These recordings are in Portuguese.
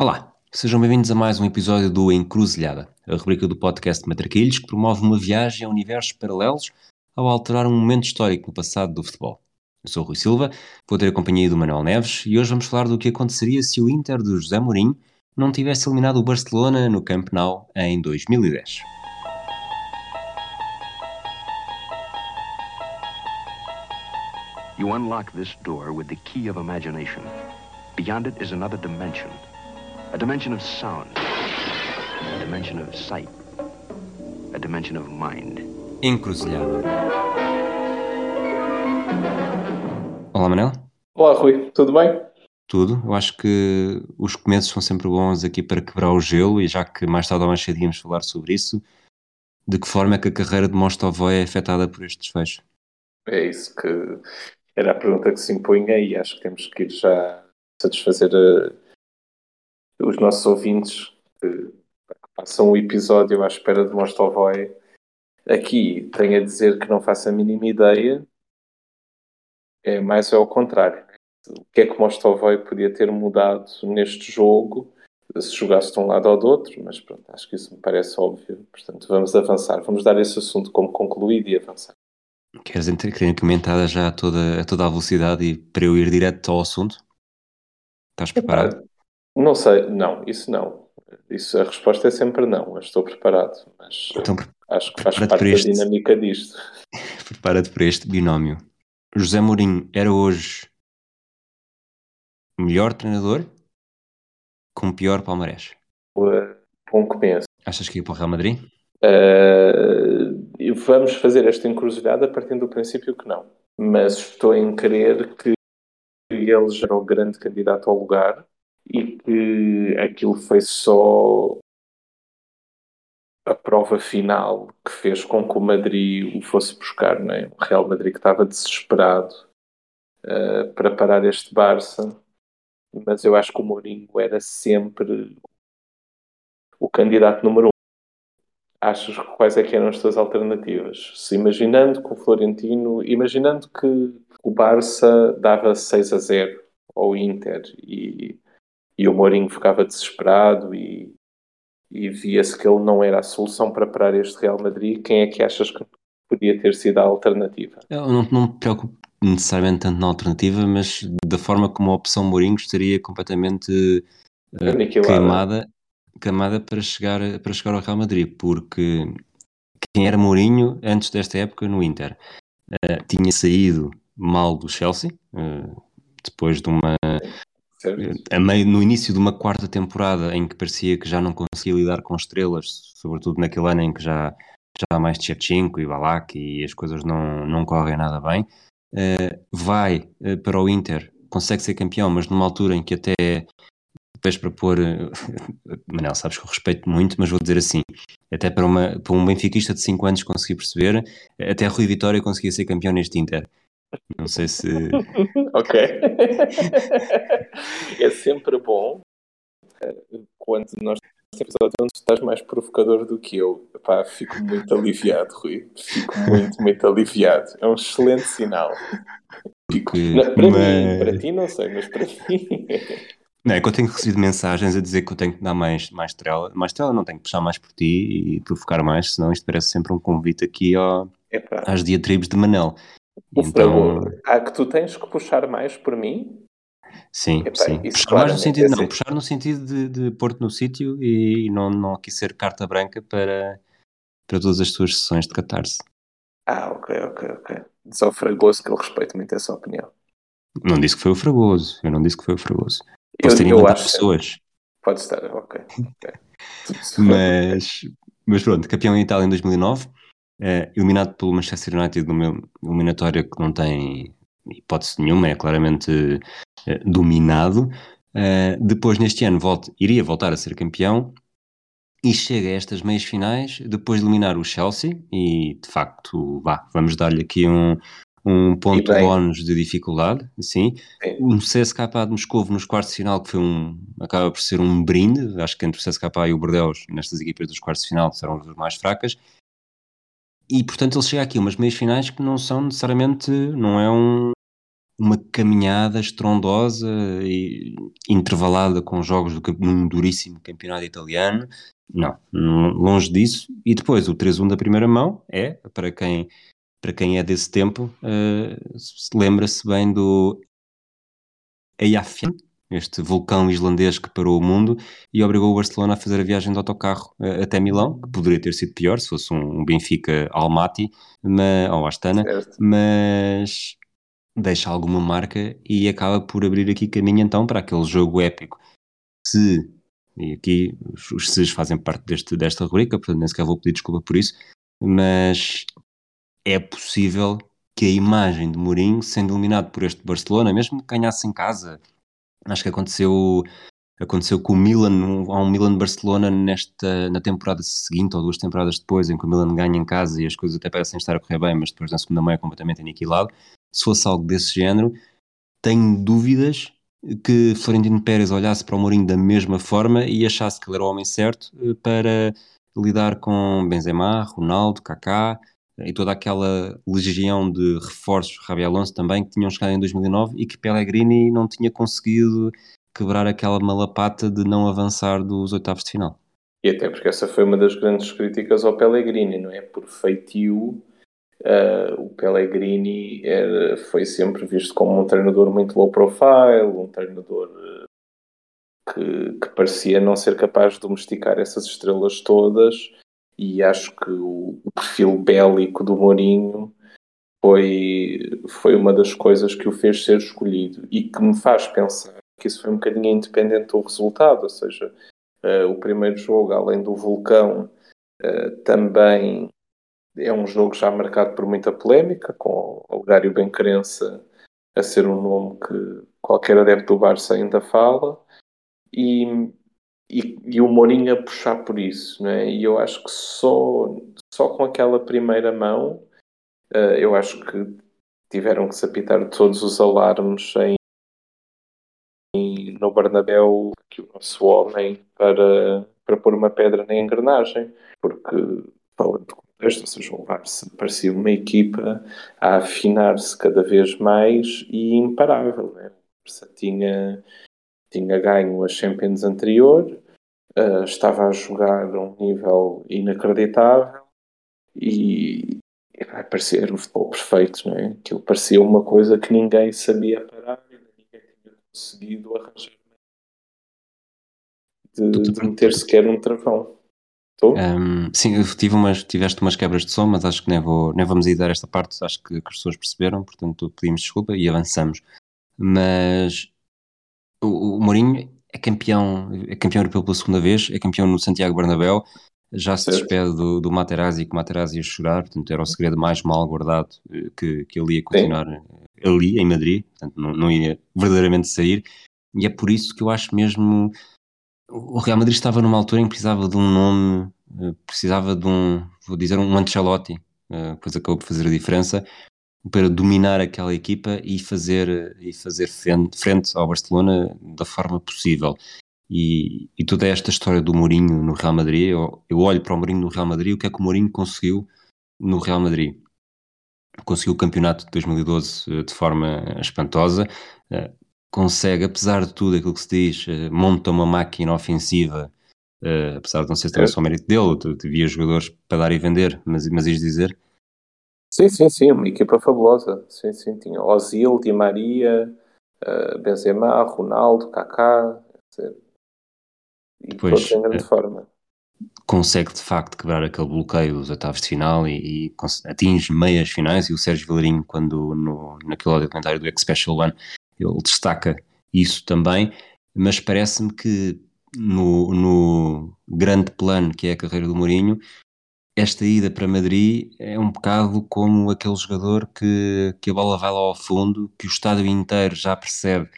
Olá, sejam bem-vindos a mais um episódio do Encruzilhada, a rubrica do podcast Matraquilhos que promove uma viagem a universos paralelos ao alterar um momento histórico no passado do futebol. Eu sou o Rui Silva, vou ter a companhia do Manuel Neves e hoje vamos falar do que aconteceria se o Inter do José Mourinho não tivesse eliminado o Barcelona no Camp Nou em 2010. You unlock this door with the key of imagination. Beyond it is another dimension. A dimension of sound. A dimension of sight. A dimension of mind. Encruzilhada. Olá, Manel. Olá, Rui. Tudo bem? Tudo. Eu acho que os começos são sempre bons aqui para quebrar o gelo e já que mais tarde ou mais cedo íamos falar sobre isso, de que forma é que a carreira de Mostovoi é afetada por este desfecho? É isso que era a pergunta que se impunha e acho que temos que ir já satisfazer a, os nossos ouvintes que passam o episódio à espera de Mostovoi. Aqui tenho a dizer que não faço a mínima ideia, é mais é ao contrário. O que é que Mostovoi podia ter mudado neste jogo se jogasse de um lado ou do outro, mas pronto, acho que isso me parece óbvio. Portanto, vamos avançar, vamos dar esse assunto como concluído e avançar. Queres comentada já a toda, a toda a velocidade e para eu ir direto ao assunto? Estás preparado? Não sei, não, isso não. Isso, a resposta é sempre não, eu estou preparado, mas então, acho que faz parte este... da dinâmica disto. Prepara-te para este binómio. José Mourinho era hoje melhor treinador com pior palmarés? Bom começo. Achas que ia para o Real Madrid? Uh, vamos fazer esta encruzilhada partindo do princípio que não. Mas estou em crer que ele já era o grande candidato ao lugar que aquilo foi só a prova final que fez com que o Madrid o fosse buscar, não é? O Real Madrid que estava desesperado uh, para parar este Barça, mas eu acho que o Mourinho era sempre o candidato número um. Achas quais é que eram as tuas alternativas? Se imaginando que o Florentino, imaginando que o Barça dava 6 a 0 ao Inter e e o Mourinho ficava desesperado e, e via-se que ele não era a solução para parar este Real Madrid. Quem é que achas que podia ter sido a alternativa? Eu não, não me preocupo necessariamente tanto na alternativa, mas da forma como a opção Mourinho estaria completamente uh, queimada, queimada para, chegar, para chegar ao Real Madrid, porque quem era Mourinho antes desta época no Inter uh, tinha saído mal do Chelsea, uh, depois de uma a meio, no início de uma quarta temporada em que parecia que já não conseguia lidar com estrelas, sobretudo naquele ano em que já, já há mais Tchevchenko e Balak e as coisas não, não correm nada bem, uh, vai uh, para o Inter, consegue ser campeão, mas numa altura em que até depois para pôr, Manel, sabes que eu respeito muito, mas vou dizer assim, até para, uma, para um benfiquista de 5 anos conseguir perceber, até Rui Vitória conseguia ser campeão neste Inter. Não sei se. ok. é sempre bom eh, quando nós temos episódio onde estás mais provocador do que eu. Epá, fico muito aliviado, Rui. Fico muito, muito aliviado. É um excelente sinal. Fico... Não, para mas... mim, para ti não sei, mas para mim. Não, é que eu tenho recebido mensagens a dizer que eu tenho que dar mais, mais trela. Mais trela, não tenho que puxar mais por ti e provocar mais, senão isto parece sempre um convite aqui ao, às diatribes de Manel. Então... Há que tu tens que puxar mais por mim? Sim, Epá, sim. Puxar mais no sentido, não, puxar no sentido de, de pôr-te no sítio e não, não aqui ser carta branca para, para todas as tuas sessões de catarse. Ah, ok, ok, ok. Diz ao Fragoso que eu respeito muito essa opinião. Não disse que foi o Fragoso, eu não disse que foi o Fragoso. Posso eu, ter acho pessoas. Que... Pode estar, ok. okay. mas, mas pronto, campeão em Itália em 2009 é, eliminado pelo Manchester United numa eliminatória que não tem hipótese nenhuma, é claramente é, dominado. É, depois, neste ano, volta, iria voltar a ser campeão e chega a estas meias finais depois de eliminar o Chelsea. E de facto, vá, vamos dar-lhe aqui um, um ponto bónus de dificuldade, sim. Um CSKA de Moscou nos quartos de final, que foi um, acaba por ser um brinde, acho que entre o CSKA e o Bordeaux, nestas equipas dos quartos de final, serão as mais fracas, e portanto ele chega aqui umas meias finais que não são necessariamente, não é um, uma caminhada estrondosa e intervalada com jogos do, num duríssimo campeonato italiano. Não, longe disso. E depois o 3-1 da primeira mão é, para quem, para quem é desse tempo, uh, lembra-se bem do Eyjafjallajökull, este vulcão islandês que parou o mundo e obrigou o Barcelona a fazer a viagem de autocarro uh, até Milão, que poderia ter sido pior se fosse um, um Benfica Almaty mas, ou Astana, certo. mas deixa alguma marca e acaba por abrir aqui caminho então para aquele jogo épico. Se, e aqui os se's fazem parte deste, desta rubrica, portanto nem sequer vou pedir desculpa por isso, mas é possível que a imagem de Mourinho, sendo eliminado por este Barcelona, mesmo que ganhasse em casa, acho que aconteceu aconteceu com o Milan, há um Milan-Barcelona nesta, na temporada seguinte ou duas temporadas depois, em que o Milan ganha em casa e as coisas até parecem estar a correr bem, mas depois na segunda mão é completamente aniquilado. Se fosse algo desse género, tenho dúvidas que Florentino Pérez olhasse para o Mourinho da mesma forma e achasse que ele era o homem certo eh, para lidar com Benzema, Ronaldo, Kaká e toda aquela legião de reforços, Rabi Alonso também, que tinham chegado em 2009 e que Pellegrini não tinha conseguido quebrar aquela malapata de não avançar dos oitavos de final. E até porque essa foi uma das grandes críticas ao Pellegrini, não é? Por feitio Uh, o Pellegrini era, foi sempre visto como um treinador muito low profile, um treinador uh, que, que, parecia não ser capaz de domesticar essas estrelas todas. E acho que o, perfil bélico do Mourinho foi, foi uma das coisas que o fez ser escolhido e que me faz pensar que isso foi um bocadinho independente do resultado. Ou seja, uh, o primeiro jogo, além do vulcão, também é um jogo já marcado por muita polémica, com o Algário Benquerença a ser um nome que qualquer adepto do Barça ainda fala, e, e, e, o Mourinho a puxar por isso, né? e eu acho que só, só com aquela primeira mão, uh, eu acho que tiveram que se apitar todos os alarmes em, em, no Bernabéu que o nosso homem para, para pôr uma pedra na engrenagem, porque falando contexto, ou seja, o Barça parecia uma equipa a afinar-se cada vez mais e imparável. Né? O Barça tinha, tinha ganho a Champions anterior, uh, estava a jogar a um nível inacreditável e, vai parecer o futebol perfeito, não é? Aquilo parecia uma coisa que ninguém sabia parar e ninguém tinha conseguido arranjar de, de meter sequer um travão. Um, sim, tive umas, tiveste umas quebras de som, mas acho que nem, vou, nem vamos dar esta parte, acho que, que as pessoas perceberam, portanto pedimos desculpa e avançamos. Mas o, o Mourinho é campeão, é campeão europeu pela segunda vez, é campeão no Santiago Bernabéu, já se certo. despede do, do Materazzi, que o Materazzi ia chorar, portanto era o segredo mais mal guardado eh, que, que ele ia continuar Sim. ali, em Madrid, portanto não, não ia verdadeiramente sair, e é por isso que eu acho mesmo o Real Madrid estava numa altura em que precisava de um nome, eh, precisava de um, vou dizer, um Ancelotti, eh, depois acabou por fazer a diferença, para dominar aquela equipa e fazer, e fazer frente, frente ao Barcelona da forma possível. E, e, toda esta história do Mourinho no Real Madrid, eu, eu olho para o Mourinho no Real Madrid, o que é que o Mourinho conseguiu no Real Madrid? Conseguiu o campeonato de 2012 eh, de forma espantosa, consegue, apesar de tudo aquilo que se diz, monta uma máquina ofensiva, apesar de não ser também só mérito dele, havia jogadores para dar e vender, mas, mas ias dizer? Sim, sim, sim, uma equipa fabulosa. Sim, sim, tinha Ozil, Di Maria, uh, Benzema, Ronaldo, Kaká, e Depois, todos em grande forma. Consegue de facto quebrar aquele bloqueio dos oitavos de final e, e atinge meias finais. E o Sérgio Vilarinho, quando no, naquele documentário do X Special One, ele destaca isso também, mas parece-me que no, no, grande plano que é a carreira do Mourinho, esta ida para Madrid é um bocado como aquele jogador que, que a bola vai lá ao fundo, que o estádio inteiro já percebe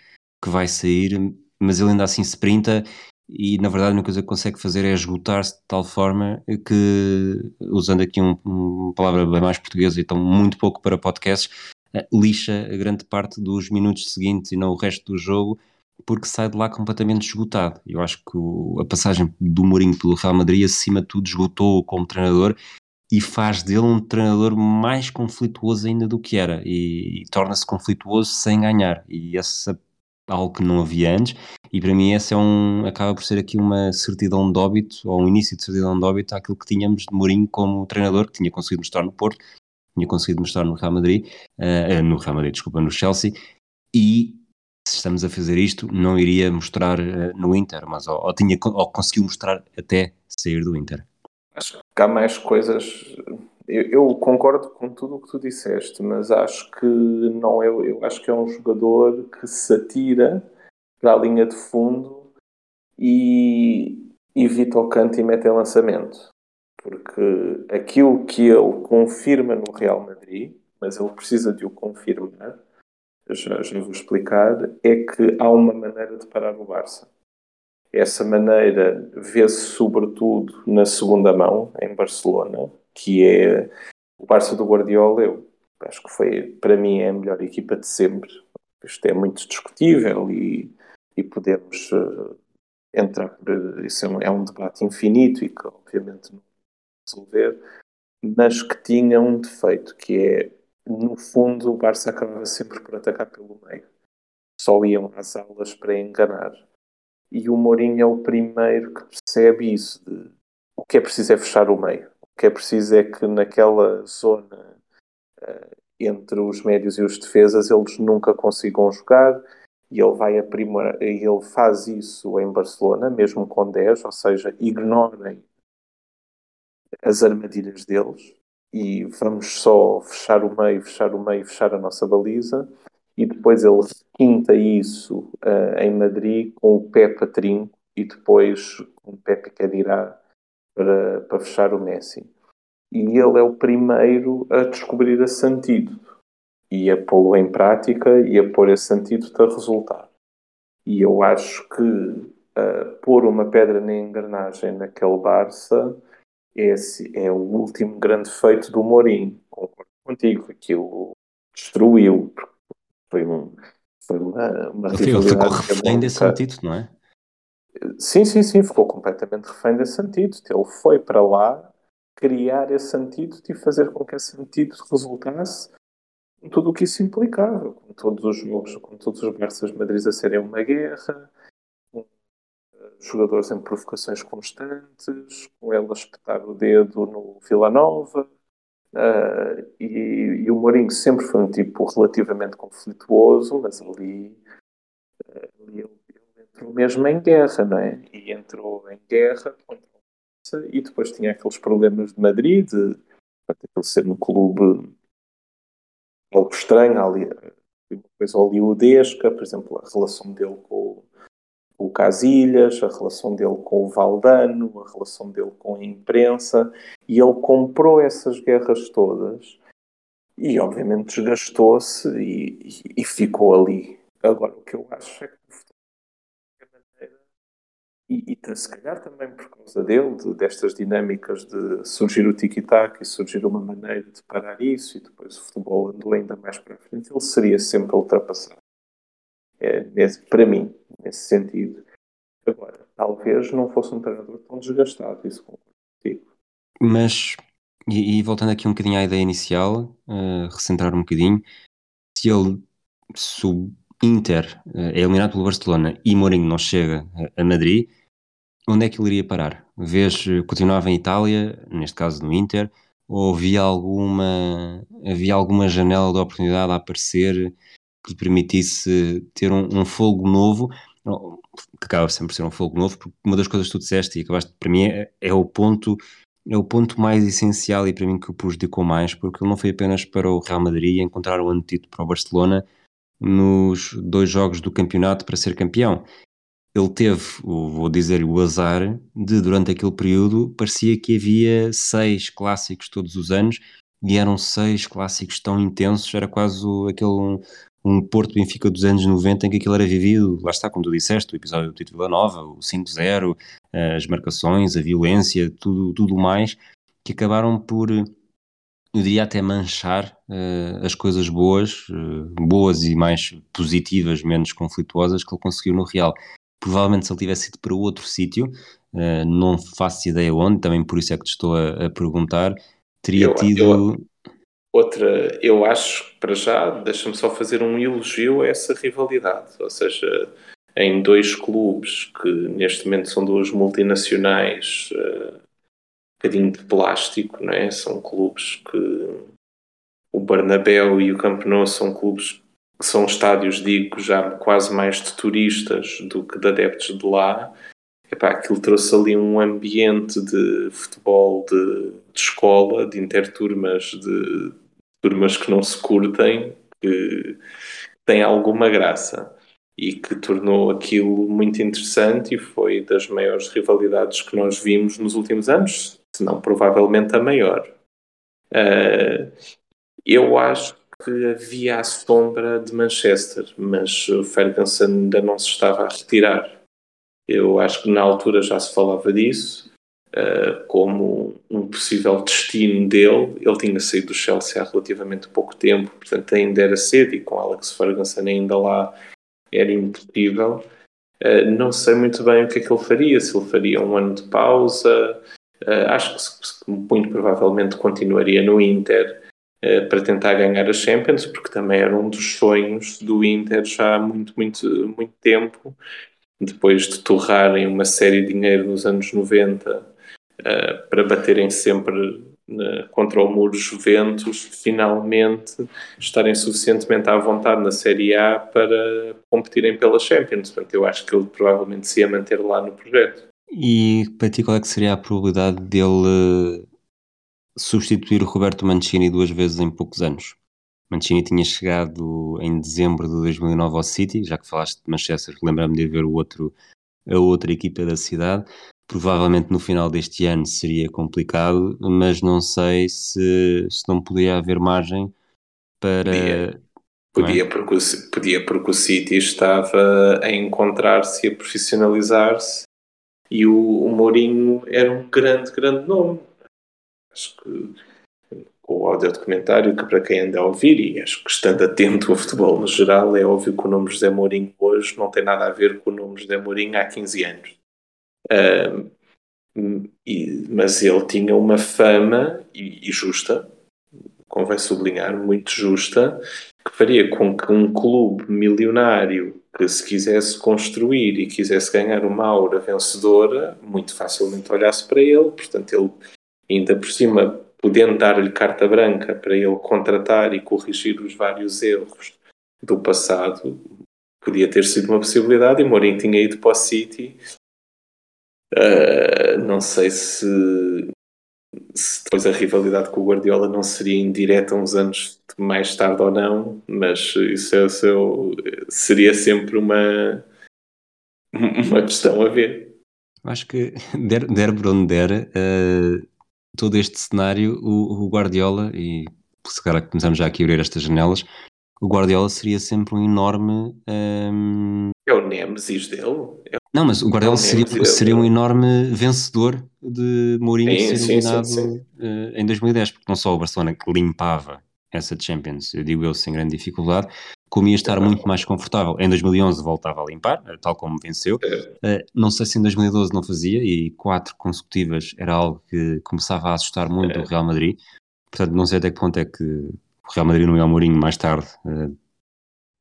que vai sair, mas ele ainda assim sprinta e na verdade a única coisa que consegue fazer é esgotar-se de tal forma que, usando aqui um, uma palavra bem mais portuguesa, então muito pouco para podcasts, eh, lixa a grande parte dos minutos seguintes e não o resto do jogo, porque sai de lá completamente esgotado. Eu acho que o, a passagem do Mourinho pelo Real Madrid, acima de tudo, esgotou como treinador e faz dele um treinador mais conflituoso ainda do que era. E, e torna-se conflituoso sem ganhar. E essa algo que não havia antes. E para mim essa é um acaba por ser aqui uma certidão de óbito ou um início de certidão de óbito àquilo que tínhamos de Mourinho como treinador que tinha conseguido mostrar no Porto tinha conseguido mostrar no Real Madrid uh, no Real Madrid, desculpa, no Chelsea e se estamos a fazer isto não iria mostrar uh, no Inter mas ou, ou, tinha, ou conseguiu mostrar até sair do Inter Acho que há mais coisas. Eu, eu, concordo com tudo o que tu disseste, mas acho que não é. Eu acho que é um jogador que se atira para a linha de fundo e evita o canto e mete em lançamento. Porque aquilo que ele confirma no Real Madrid, mas ele precisa de o confirmar, já, já vou explicar, é que há uma maneira de parar o Barça. Essa maneira vê-se sobretudo na segunda mão, em Barcelona, que é o Barça do Guardiola. Eu acho que foi, para mim, é a melhor equipa de sempre. Isto é muito discutível e, e podemos uh, entrar por. Isso é um, é um, debate infinito e que, obviamente, não resolver, mas que tinha um defeito, que é, no fundo, o Barça acabava sempre por atacar pelo meio. Só iam às aulas para enganar. E o Mourinho é o primeiro que percebe isso. De, o que é preciso é fechar o meio. O que é preciso é que naquela zona uh, entre os médios e os defesas eles nunca consigam jogar e ele vai aprimorar, ele faz isso em Barcelona, mesmo com 10, ou seja, ignorem as armadilhas deles e vamos só fechar o meio, fechar o meio, fechar a nossa baliza e depois ele requinta isso uh, em Madrid com o pé patrinho e depois com o pé Picadirá para, para fechar o Messi. E ele é o primeiro a descobrir esse antídoto e a pô-lo em prática e a pôr esse antídoto a resultar. E eu acho que uh, pôr uma pedra na engrenagem naquele Barça esse é o último grande feito do Mourinho. Concordo contigo, aquilo destruiu, foi, um, foi uma, uma Ele ficou refém desse antídoto, não é? Sim, sim, sim, ficou completamente refém desse antídoto. Ele foi para lá criar esse antídoto e fazer com que esse antídoto resultasse com tudo o que isso implicava, com todos os jogos, com todos os Barças Madrid a serem uma guerra, jogadores em provocações constantes, com ele a espetar o dedo no Vila Nova, Uh, e, e, o Mourinho sempre foi um tipo relativamente conflituoso, mas ali, uh, ali ele, ele, entrou mesmo em guerra, não é? E entrou em guerra contra o e depois tinha aqueles problemas de Madrid, de, de ser um clube algo estranho, ali, uma coisa hollywoodesca, por exemplo, a relação dele com, com o Casilhas, a relação dele com o Valdano, a relação dele com a imprensa, e ele comprou essas guerras todas e, obviamente, desgastou-se e, e, e, ficou ali. Agora, o que eu acho é que e, e se calhar também por causa dele, de, destas dinâmicas de surgir o tiki-taka e surgir uma maneira de parar isso, e depois o futebol andou ainda mais para frente, ele seria sempre ultrapassado. É, nesse, para mim, nesse sentido. Agora, talvez não fosse um treinador tão desgastado, isso concordo. Mas, e, e, voltando aqui um bocadinho à ideia inicial, uh, recentrar um bocadinho, se ele, se o Inter uh, é eliminado pelo Barcelona e Mourinho não chega a, a Madrid, onde é que ele iria parar? Vês, eh, continuava em Itália, neste caso no Inter, ou havia alguma, havia alguma janela de oportunidade a aparecer que lhe permitisse ter um, um fogo novo, que acaba sempre por ser um fogo novo, porque uma das coisas que tu disseste e acabaste, para mim, é, é o ponto é o ponto mais essencial e para mim que o prejudicou mais, porque ele não foi apenas para o Real Madrid encontrar o antídoto para o Barcelona nos dois jogos do campeonato para ser campeão. Ele teve, vou dizer o azar de durante aquele período parecia que havia seis clássicos todos os anos e eram seis clássicos tão intensos, era quase aquele um, Porto Benfica dos anos 90 em que aquilo era vivido, lá está, como tu disseste, o episódio do Tito Vila Nova, o 5-0, as marcações, a violência, tudo, tudo mais, que acabaram por, eu diria até manchar uh, as coisas boas, uh, boas e mais positivas, menos conflituosas que ele conseguiu no Real. Provavelmente se ele tivesse ido para outro sítio, uh, não faço ideia onde, também por isso é que te estou a, a perguntar, teria eu, tido. Eu, outra, eu acho para já, deixa-me só fazer um elogio a essa rivalidade. Ou seja, em dois clubes que neste momento são duas multinacionais, uh, um bocadinho de plástico, não é? São clubes que o Bernabéu e o Camp Nou são clubes que são estádios, digo, já quase mais de turistas do que de adeptos de lá. Epá, aquilo trouxe ali um ambiente de futebol de, de escola, de interturmas, de turmas que não se curtem, que tem alguma graça e que tornou aquilo muito interessante e foi das maiores rivalidades que nós vimos nos últimos anos, se não provavelmente a maior. Uh, eu acho que havia a sombra de Manchester, mas o Ferguson ainda não se estava a retirar. Eu acho que na altura já se falava disso, uh, como um possível destino dele. Ele tinha saído do Chelsea há relativamente pouco tempo, portanto ainda era cedo e com Alex Ferguson ainda lá era impossível. Uh, não sei muito bem o que é que ele faria, se ele faria um ano de pausa. Uh, acho que muito provavelmente continuaria no Inter uh, para tentar ganhar a Champions, porque também era um dos sonhos do Inter já há muito, muito, muito tempo. Depois de torrarem uma série de dinheiro nos anos 90 para baterem sempre contra o muro Juventus finalmente estarem suficientemente à vontade na Série A para competirem pela Champions. Portanto, eu acho que ele provavelmente se ia manter lá no projeto. E para ti, qual é que seria a probabilidade dele substituir o Roberto Mancini duas vezes em poucos anos? Mancini tinha chegado em dezembro de 2009 ao City, já que falaste de Manchester, lembra-me de ver o outro, a outra equipa da cidade. Provavelmente no final deste ano seria complicado, mas não sei se, se não podia haver margem para. Podia, podia, é? porque, o, podia porque o City estava a encontrar-se e a profissionalizar-se e o, o Mourinho era um grande, grande nome. Acho que o áudio documentário que para quem anda a ouvir e acho que estando atento ao futebol no geral é óbvio que o nome José Mourinho hoje não tem nada a ver com o nome José Mourinho há 15 anos E, mas ele tinha uma fama, e, e, justa, convém sublinhar, muito justa, que faria com que um clube milionário que se quisesse construir e quisesse ganhar uma aura vencedora, muito facilmente olhasse para ele. Portanto, ele, ainda por cima, podendo dar-lhe carta branca para ele contratar e corrigir os vários erros do passado, podia ter sido uma possibilidade. E Mourinho tinha ido para o City Uh, não sei se, se, depois a rivalidade com o Guardiola não seria indireta uns anos mais tarde ou não, mas isso, é, é, seria sempre uma, uma questão a ver. Acho que der, der por onde der, uh, todo este cenário, o, o Guardiola, e se calhar começamos já aqui a abrir estas janelas, o Guardiola seria sempre um enorme. Um... É o Nemesis dele? É não, mas o Guardiola seria, seria um enorme vencedor de Mourinho sim, ser eliminado sim, sim, uh, em 2010, porque não só o Barcelona que limpava essa Champions, eu digo eu sem grande dificuldade, como ia estar muito mais confortável. Em 2011 voltava a limpar, eh, tal como venceu. Uh, não sei se em 2012 não fazia, e quatro consecutivas era algo que começava a assustar muito é. o Real Madrid. Portanto, não sei até que ponto é que o Real Madrid não ia ao Mourinho mais tarde. Uh,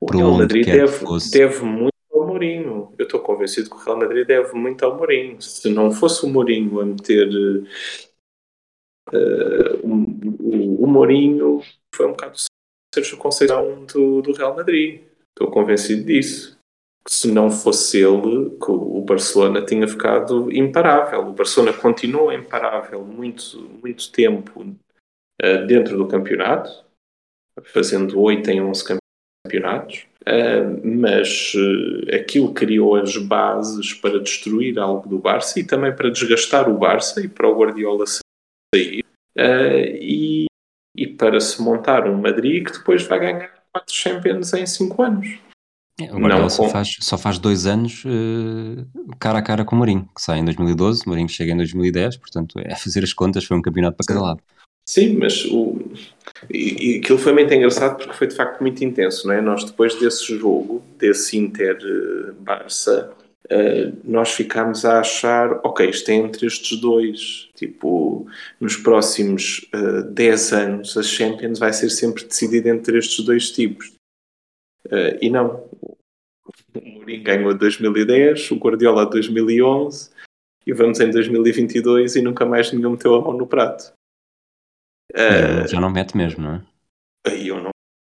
o Real Madrid deve, deve muito Mourinho. Eu estou convencido que o Real Madrid deve muito ao Mourinho. Se não fosse o Mourinho a meter. Uh, o, o, Mourinho foi um bocado o Sérgio Conceição do, do Real Madrid. Estou convencido disso. Se não fosse ele, que o Barcelona tinha ficado imparável. O Barcelona continuou imparável muito, muito tempo uh, dentro do campeonato, fazendo 8 em 11 campeonatos. Uh, mas uh, aquilo criou as bases para destruir algo do Barça e também para desgastar o Barça e para o Guardiola sair uh, e, e, para se montar um Madrid que depois vai ganhar quatro Champions em cinco anos. É, o Guardiola Não, só, faz, só faz dois anos cara a cara com o Mourinho, que sai em 2012, o Mourinho chega em 2010, portanto é fazer as contas, foi um campeonato para cada lado. Sim, mas o, e, e aquilo foi muito engraçado porque foi de facto muito intenso, não é? Nós depois desse jogo, desse Inter-Barça, uh, nós ficámos a achar, ok, isto é entre estes dois. Tipo, nos próximos uh, 10 anos, a Champions vai ser sempre decidida entre estes dois tipos. Uh, e não. O Mourinho ganhou 2010, o Guardiola 2011 e vamos em 2022 e nunca mais ninguém meteu a mão no prato. Uh, já não mete mesmo, não é? Aí eu não,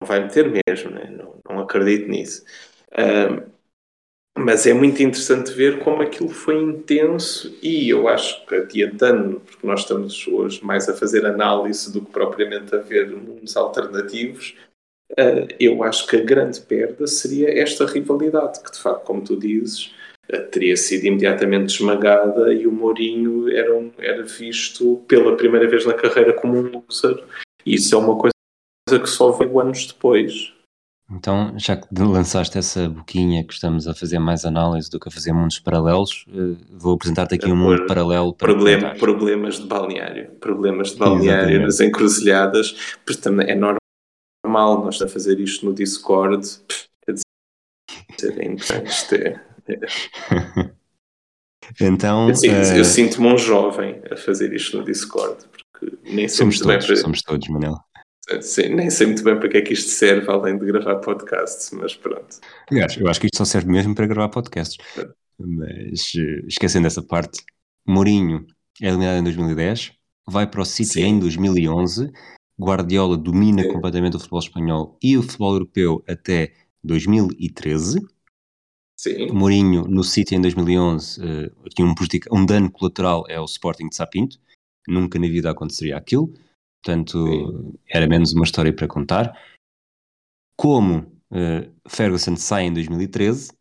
não vai meter mesmo, né? não, não acredito nisso. Uh, mas é muito interessante ver como aquilo foi intenso e eu acho que adiantando, porque nós estamos hoje mais a fazer análise do que propriamente a ver mundos alternativos, uh, eu acho que a grande perda seria esta rivalidade, que de facto, como tu dizes, teria sido imediatamente esmagada e o Mourinho era, um, era visto pela primeira vez na carreira como um loser. E isso é uma coisa que só veio anos depois. Então, já que lançaste essa boquinha que estamos a fazer mais análise do que a fazer mundos paralelos, eh, vou apresentar-te aqui um mundo paralelo para Problema, Problemas de balneário. Problemas de balneário Exatamente. nas encruzilhadas, porque também é normal nós a fazer isto no Discord. Quer dizer, é é, é. Então, eu, uh... eu sinto-me um jovem a fazer isto no Discord, porque nem somos todos, bem... somos todos, Manel. Sim, nem sei muito bem para que é que isto serve, além de gravar podcasts, mas pronto. Aliás, eu acho que isto só serve mesmo para gravar podcasts. Mas eh, esquecendo essa parte, Mourinho é eliminado em 2010, vai para o City Sim. em 2011, Guardiola domina completamente o futebol espanhol e o futebol europeu até 2013. Sim. Mourinho no City em 2011, uh, aqui um, um dano colateral é o Sporting de Sapinto, nunca na vida aconteceria aquilo. Portanto, Sim. era menos uma história para contar. Como uh, Ferguson sai em 2013,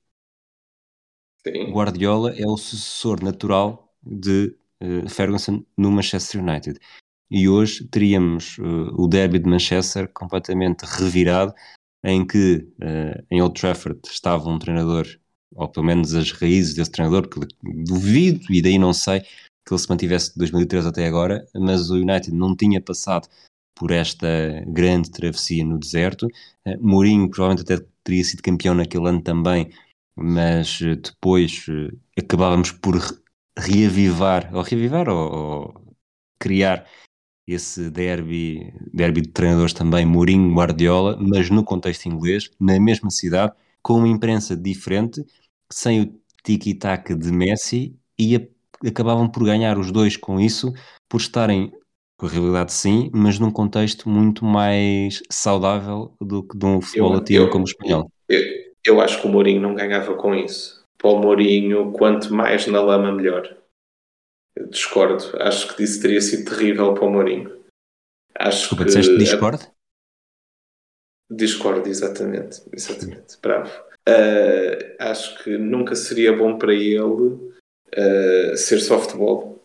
Sim. Guardiola é o sucessor natural de uh, Ferguson no Manchester United. E hoje teríamos uh, o derby de Manchester completamente revirado, em que em Old Trafford estava um treinador, ou pelo menos as raízes desse treinador, que duvido, e daí não sei, que ele se mantivesse de 2013 até agora, mas o United não tinha passado por esta grande travessia no deserto. Uh, Mourinho provavelmente até teria sido campeão naquele ano também, mas uh, depois uh, acabávamos por reavivar, ou reavivar, ou, ou, criar esse derby, derby de treinadores também, Mourinho, Guardiola, mas no contexto inglês, na mesma cidade, com uma imprensa diferente, sem o tiki-taka de Messi e a acabavam por ganhar os dois com isso, por estarem com a realidade sim, mas num contexto muito mais saudável do que de um futebol latino como o espanhol. Eu, eu, acho que o Mourinho não ganhava com isso. Para o Mourinho, quanto mais na lama, melhor. Eu discordo. Acho que isso teria sido terrível para o Mourinho. Acho Desculpa, que... disseste discord? Discord, exatamente. Exatamente. Bravo. Uh, acho que nunca seria bom para ele uh, ser softball,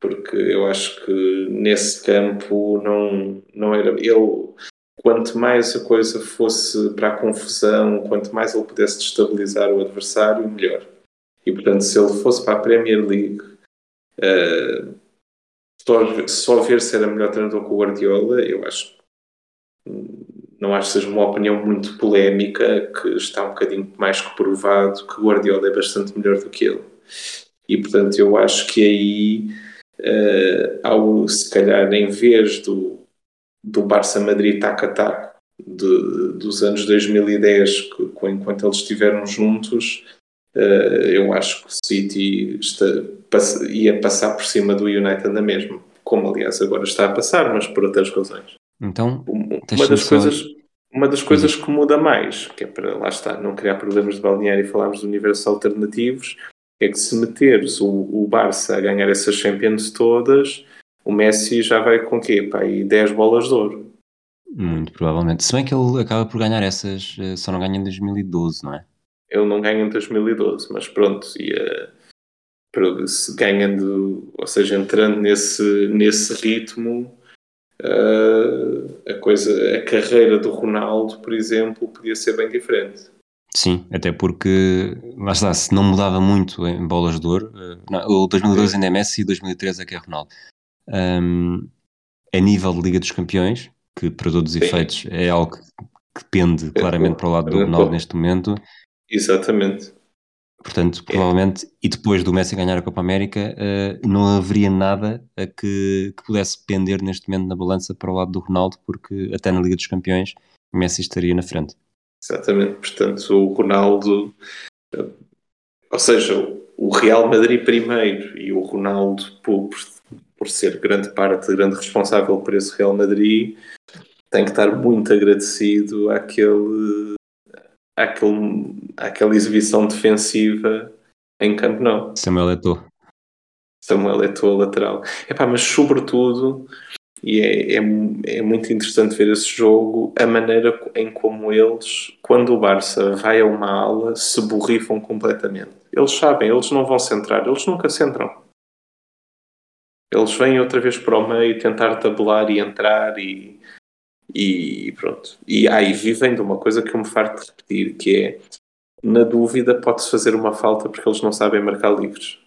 porque eu acho que nesse campo não, não era. Ele, quanto mais a coisa fosse para a confusão, quanto mais ele pudesse destabilizar o adversário, melhor. E portanto, se ele fosse para a Premier League, uh, só, só ver se era melhor treinador que o Guardiola, eu acho não acho que seja uma opinião muito polémica, que está um bocadinho mais que provado que o Guardiola é bastante melhor do que ele. E portanto eu acho que aí, uh, ao, se calhar em vez do, do Barça Madrid de, dos anos 2010, que, enquanto eles estiveram juntos, uh, eu acho que o City está, pass, ia passar por cima do United na mesma, como aliás agora está a passar, mas por outras razões. Então, uma das coisas uma das coisas que muda mais, que é para lá está, não criar problemas de balneário e falarmos de universos alternativos, é que se meteres o, o Barça a ganhar essas Champions todas, o Messi já vai com quê? Pá, aí 10 bolas de ouro. Muito provavelmente. Se bem que ele acaba por ganhar essas, eh, só não ganha em 2012, não é? Ele não ganha em 2012, mas pronto, ia, se ganhando, ou seja, entrando nesse, nesse ritmo, uh, a coisa, a carreira do Ronaldo, por exemplo, podia ser bem diferente. Sim, até porque, lá está, se não mudava muito em bolas de ouro, não, o 2012 ainda é Messi e 2013 é que é Ronaldo. Um, a nível de Liga dos Campeões, que para todos os efeitos é algo que, que pende claramente para o lado do Ronaldo neste momento. Exatamente. Portanto, é. provavelmente, e depois do Messi ganhar a Copa América, uh, não haveria nada a que, que, pudesse pender neste momento na balança para o lado do Ronaldo, porque até na Liga dos Campeões, Messi estaria na frente. Exatamente, portanto, o Ronaldo, ou seja, o Real Madrid primeiro e o Ronaldo, por, por ser grande parte, grande responsável por esse Real Madrid, tem que estar muito agradecido àquele, àquele, àquela exibição defensiva em Camp Nou. Samuel Eto'o. Samuel Eto'o, lateral. Epá, mas sobretudo, e é, é, é, muito interessante ver esse jogo, a maneira em como eles, quando o Barça vai a uma ala, se borrifam completamente. Eles sabem, eles não vão centrar, eles nunca centram. Eles vêm outra vez para o meio tentar tabular e entrar e e pronto. E aí vivem de uma coisa que eu me farto de repetir, que é na dúvida pode-se fazer uma falta porque eles não sabem marcar livres.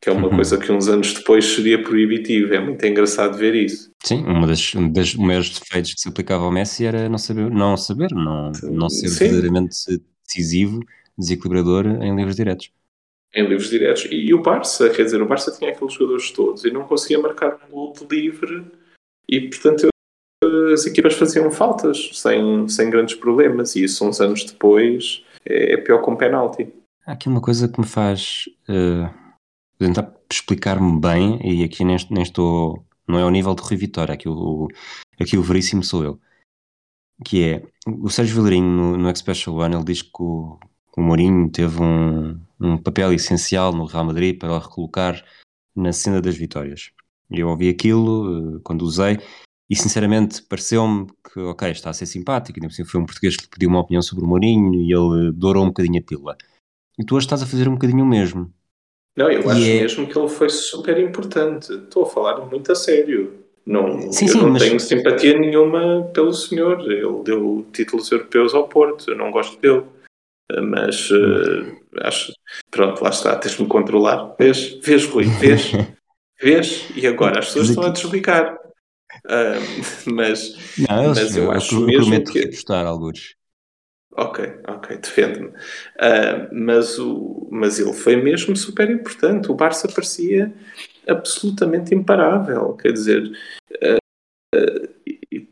Que é uma uhum. coisa que uns anos depois seria proibitivo. É muito engraçado ver isso. Sim, uma das, um dos maiores defeitos que se aplicava ao Messi era não saber, não, saber, não, não ser Sim. verdadeiramente decisivo, desequilibrador em livros diretos. Em livros diretos. E, e, o Barça, quer dizer, o Barça tinha aqueles jogadores todos e não conseguia marcar um gol de livre e, portanto, as equipas faziam faltas sem, sem grandes problemas e isso uns anos depois é, é pior com um penalti. Há aqui uma coisa que me faz uh, tentar explicar-me bem e aqui nem, nem, estou, não é ao nível de Rui Vitória, aqui o, aqui o veríssimo sou eu, que é, o Sérgio Vilarinho no, no X-Special One, ele diz que o, o Mourinho teve um, um papel essencial no Real Madrid para o recolocar na cena das vitórias. Eu ouvi aquilo quando usei e sinceramente pareceu-me que, ok, está a ser simpático, assim, foi um português que pediu uma opinião sobre o Mourinho e ele dourou um bocadinho a pílula. E tu hoje estás a fazer um bocadinho o mesmo. Não, eu e acho é... mesmo que ele foi super importante. Estou a falar muito a sério. Não, sim, eu sim, não mas... tenho simpatia nenhuma pelo senhor. Ele deu títulos europeus ao Porto, eu não gosto dele. Mas uh, acho. Pronto, lá está, tens-me controlar. Vês, vês, Rui, vês, vês, e agora as pessoas estão a desligar. Uh, mas, não, mas eu, eu acho eu, mesmo prometo que... repostar alguns. Ok, ok, defende-me. Uh, mas, o, mas ele foi mesmo super importante. O Barça parecia absolutamente imparável. Quer dizer, uh, uh,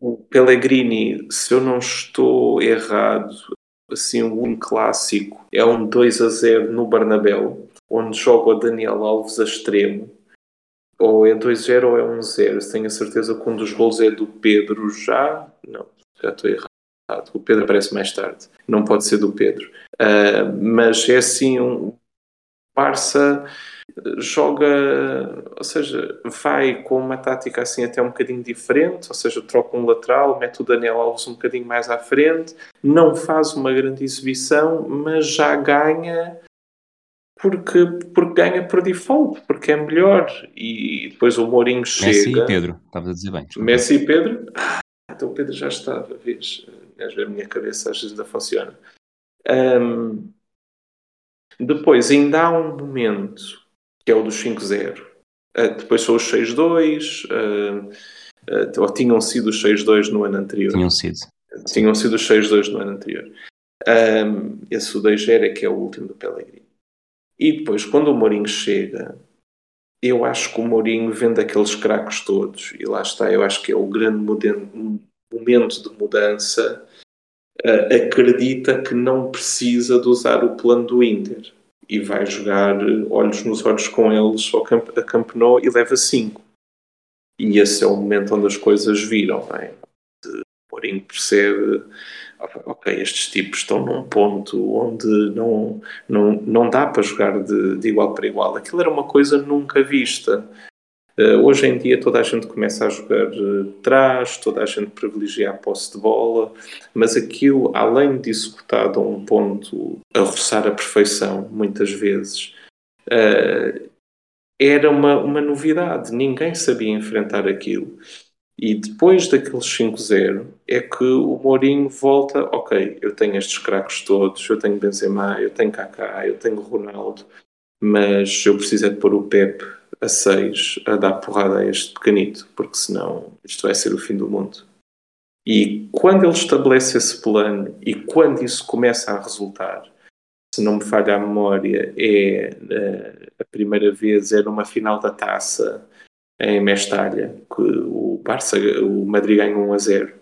o Pellegrini, se eu não estou errado, assim, um clássico é um 2 a 0 no Bernabéu, onde joga o Daniel Alves a extremo ou é 2-0 ou é 1-0. Tenho a certeza que um dos gols é do Pedro já. Não, já estou errado. O Pedro aparece mais tarde. Não pode ser do Pedro. Uh, mas é assim, um Barça joga, ou seja, vai com uma tática assim até um bocadinho diferente, ou seja, troca um lateral, mete o Daniel Alves um bocadinho mais à frente, não faz uma grande exibição, mas já ganha porque, porque ganha por default, porque é melhor. E depois o Mourinho chega. Messi e Pedro, estavas a dizer bem. Desculpa. Messi e Pedro? Ah, então o Pedro já estava, vês? A minha cabeça às vezes ainda funciona. Um, depois, ainda há um momento que é o dos 5-0. Uh, depois são os 6-2, uh, uh, ou tinham sido os 6-2 no ano anterior. Tinham sido. Tinham sido os 6-2 no ano anterior. Um, esse o 2-0 é que é o último do Pellegrini. E depois, quando o Mourinho chega, eu acho que o Mourinho vende aqueles craques todos, e lá está, eu acho que é o grande momento de mudança. Uh, acredita que não precisa de usar o plano do Inter e vai jogar olhos nos olhos com eles ao camp a Camp Nou e leva 5. E esse é o momento onde as coisas viram. Não é? Mourinho percebe ok, estes tipos estão num ponto onde não, não, não dá para jogar de, de igual para igual. Aquilo era uma coisa nunca vista. Uh, hoje em dia toda a gente começa a jogar uh, trás, toda a gente privilegia a posse de bola, mas aquilo, além de executado a um ponto a roçar a perfeição, muitas vezes, uh, era uma, uma novidade. Ninguém sabia enfrentar aquilo. E depois daqueles 5-0 é que o Mourinho volta, ok, eu tenho estes craques todos, eu tenho Benzema, eu tenho Kaká, eu tenho Ronaldo, mas eu preciso é de pôr o Pep a 6 a dar porrada a este pequenito, porque senão isto vai ser o fim do mundo. E quando ele estabelece esse plano e quando isso começa a resultar, se não me falha a memória, é a primeira vez é numa final da taça em Mestalha, que o Barça, o Madrid ganha 1 a 0.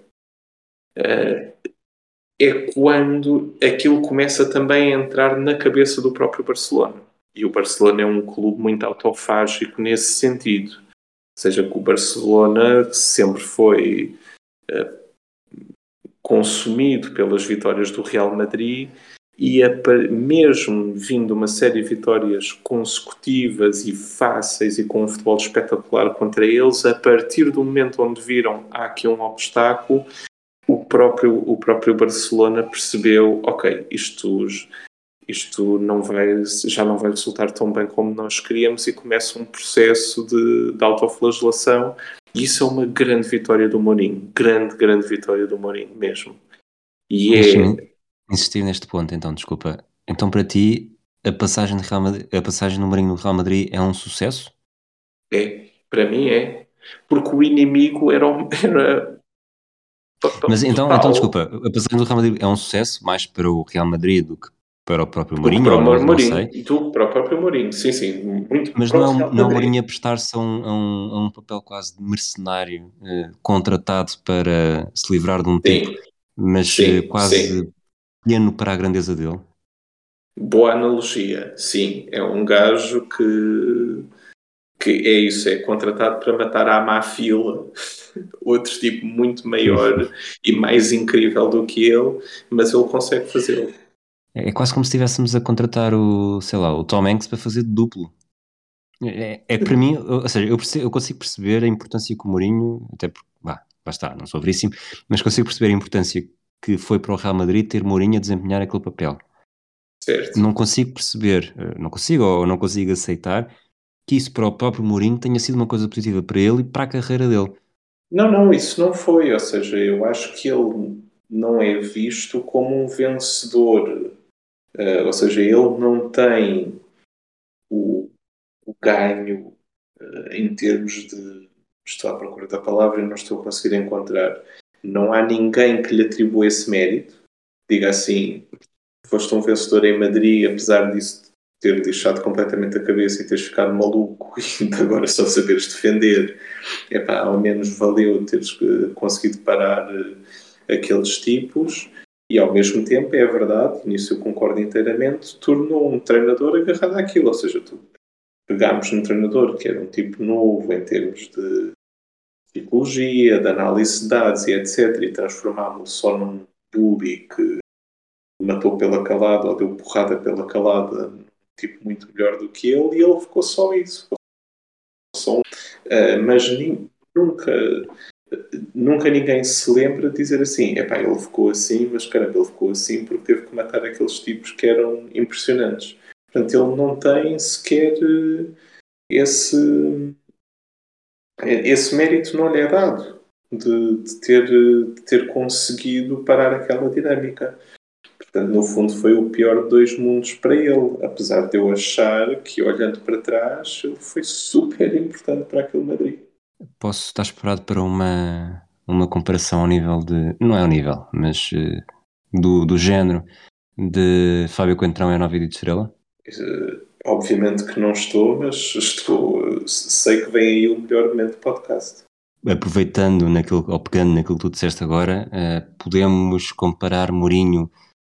É quando aquilo começa também a entrar na cabeça do próprio Barcelona. E o Barcelona é um clube muito autofágico nesse sentido. Ou seja, que o Barcelona sempre foi consumido pelas vitórias do Real Madrid e a, mesmo vindo uma série de vitórias consecutivas e fáceis e com um futebol espetacular contra eles, a partir do momento onde viram há aqui um obstáculo, o próprio, o próprio Barcelona percebeu, ok, isto, isto não vai, já não vai resultar tão bem como nós queríamos e começa um processo de, de autoflagelação e isso é uma grande vitória do Mourinho. Grande, grande vitória do Mourinho mesmo. E é... Insistir neste ponto, então, desculpa. Então, para ti, a passagem, de Real Madrid, a passagem do Mourinho no Real Madrid é um sucesso? É, para mim é. Porque o inimigo era... era... Mas então, então, desculpa, a passagem do Real Madrid é um sucesso mais para o Real Madrid do que para o próprio Mourinho, para o não, Mourinho, não sei. Tu para o próprio Mourinho, sim, sim. Muito Mas não, é não é o Mourinho a prestar-se a um, a, um, a um, papel quase de mercenário, eh, contratado para se livrar de um sim. tipo, mas sim, eh, quase sim. Pequeno para a grandeza dele. Boa analogia, sim. É um gajo que, que é isso, é contratado para matar a má fila, outro tipo muito maior e mais incrível do que ele, mas ele consegue fazê-lo. É, é quase como se estivéssemos a contratar o, sei lá, o Tom Hanks para fazer duplo. É, é para mim, ou seja, eu, percebo, eu, consigo perceber a importância que o Mourinho, até porque, vá, lá está, não sou veríssimo, mas consigo perceber a importância que foi para o Real Madrid ter Mourinho a desempenhar aquele papel. Certo. Não consigo perceber, eh, não consigo ou não consigo aceitar que isso para o próprio Mourinho tenha sido uma coisa positiva para ele e para a carreira dele. Não, não, isso não foi. Ou seja, eu acho que ele não é visto como um vencedor Uh, ou seja, ele não tem o, o ganho uh, em termos de. Estou à procura da palavra e não estou a conseguir encontrar. Não há ninguém que lhe atribua esse mérito. Diga assim, foste um vencedor em Madrid, apesar disso ter deixado completamente a cabeça e teres ficado maluco e agora só saberes defender, epá, ao menos valeu teres eh, conseguido parar aqueles tipos e ao mesmo tempo, é verdade, nisso eu concordo inteiramente, tornou um treinador agarrado àquilo. Ou seja, tu pegámos um treinador que era um tipo novo em termos de psicologia, de análise de dados e etc. e transformámos-lo só num bully que matou pela calada ou deu porrada pela calada, um tipo muito melhor do que ele, e ele ficou só isso. Só, uh, mas nunca nunca ninguém se lembra de dizer assim, epá, ele ficou assim, mas caramba, ele ficou assim porque teve que matar aqueles tipos que eram impressionantes. Portanto, ele não tem sequer eh, esse, esse mérito não lhe é dado de, de, ter, de ter conseguido parar aquela dinâmica. Portanto, no fundo, foi o pior de dois mundos para ele, apesar de eu achar que, olhando para trás, ele foi super importante para aquele Madrid. Posso estar esperado para uma, uma comparação ao nível de. Não é ao nível, mas uh, do, do género de Fábio Coentrão e a Nova de Estrela? Uh, obviamente que não estou, mas estou, sei que vem aí o melhor momento do podcast. Aproveitando naquilo, ou pegando naquilo que tu disseste agora, uh, podemos comparar Mourinho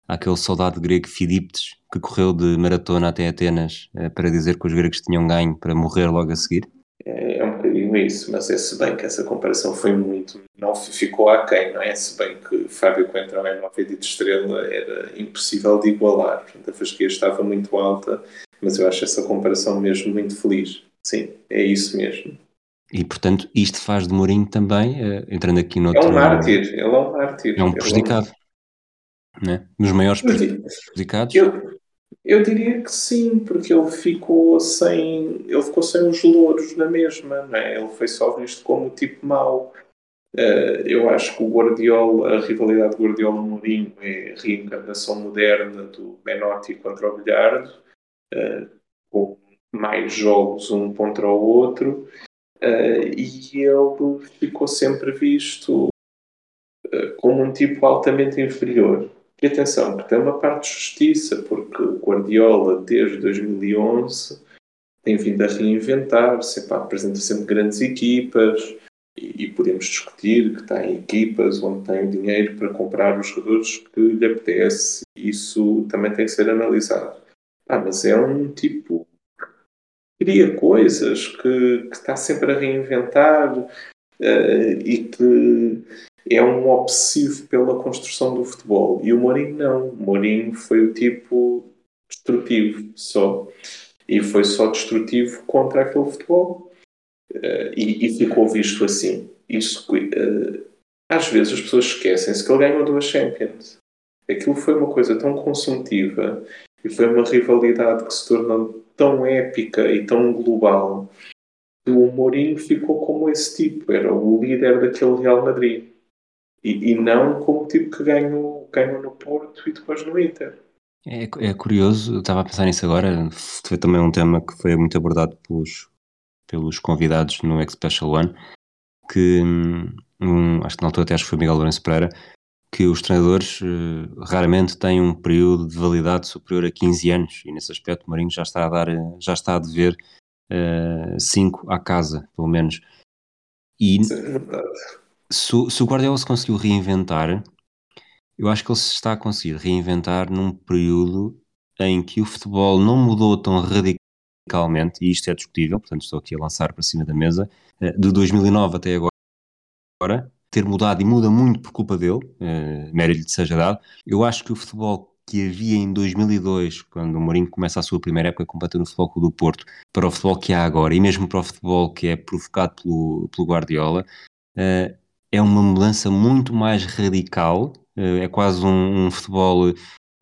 àquele soldado grego Fidiptes que correu de maratona até Atenas para dizer que os gregos tinham ganho para morrer logo a seguir? É, é um bocadinho isso, mas é se bem que essa comparação foi muito. Não ficou aquém, não é? Se bem que Fábio Coentrão é uma de estrela, era impossível de igualar. Portanto, a fasquia estava muito alta, mas eu acho essa comparação mesmo muito feliz. Sim, é isso mesmo. E portanto, isto faz de Mourinho também, uh, entrando aqui no. É um mártir, ele é um mártir. É um prejudicado. É um... Né? Nos maiores prejudicados. Eu, eu diria que sim, porque ele ficou sem, ele ficou sem os louros na mesma, né? ele foi só visto como tipo mau. Uh, eu acho que o Guardiola, a rivalidade Guardiola-Mourinho é a reencarnação moderna do Menotti contra o Bilhardo, uh, com mais jogos um contra o outro, uh, e ele ficou sempre visto como um tipo altamente inferior E atenção, que tem uma parte de justiça, porque o Guardiola, desde 2011, tem vindo a reinventar-se, apresenta sempre grandes equipas, e, e, podemos discutir que tem equipas onde tem dinheiro para comprar os jogadores que lhe apetece, isso também tem que ser analisado. Ah, mas é um tipo que cria coisas, que, que está sempre a reinventar uh, e que é um obsessivo pela construção do futebol. E o Mourinho não. O Mourinho foi o tipo destrutivo só. E foi só destrutivo contra aquele futebol. Uh, e, e, ficou visto assim. Isso, uh, às vezes as pessoas esquecem-se que ele ganhou duas Champions. Aquilo foi uma coisa tão consumitiva e foi uma rivalidade que se tornou tão épica e tão global que o Mourinho ficou como esse tipo, era o líder daquele Real Madrid. E, e não como o tipo que ganhou, ganhou no Porto e depois no Inter. É, é curioso, estava a pensar nisso agora, foi também um tema que foi muito abordado pelos, pelos convidados no X Special One, que um, acho que na altura até acho que foi Miguel Lourenço Pereira, que os treinadores uh, raramente têm um período de validade superior a 15 anos e nesse aspecto o Marinho já está a dar, já está a dever 5 uh, à casa, pelo menos. E Isso é verdade. Se, se o Guardiola se conseguiu reinventar, eu acho que ele se está a conseguir reinventar num período em que o futebol não mudou tão radicalmente, e isto é discutível, portanto estou aqui a lançar para cima da mesa, de 2009 até agora, ter mudado e muda muito por culpa dele, uh, mérito lhe seja dado. Eu acho que o futebol que havia em 2002, quando o Mourinho começa a sua primeira época completa no Futebol do Porto, para o futebol que há agora, e mesmo para o futebol que é provocado pelo, pelo Guardiola, uh, é uma mudança muito mais radical, uh, é quase um, um, futebol,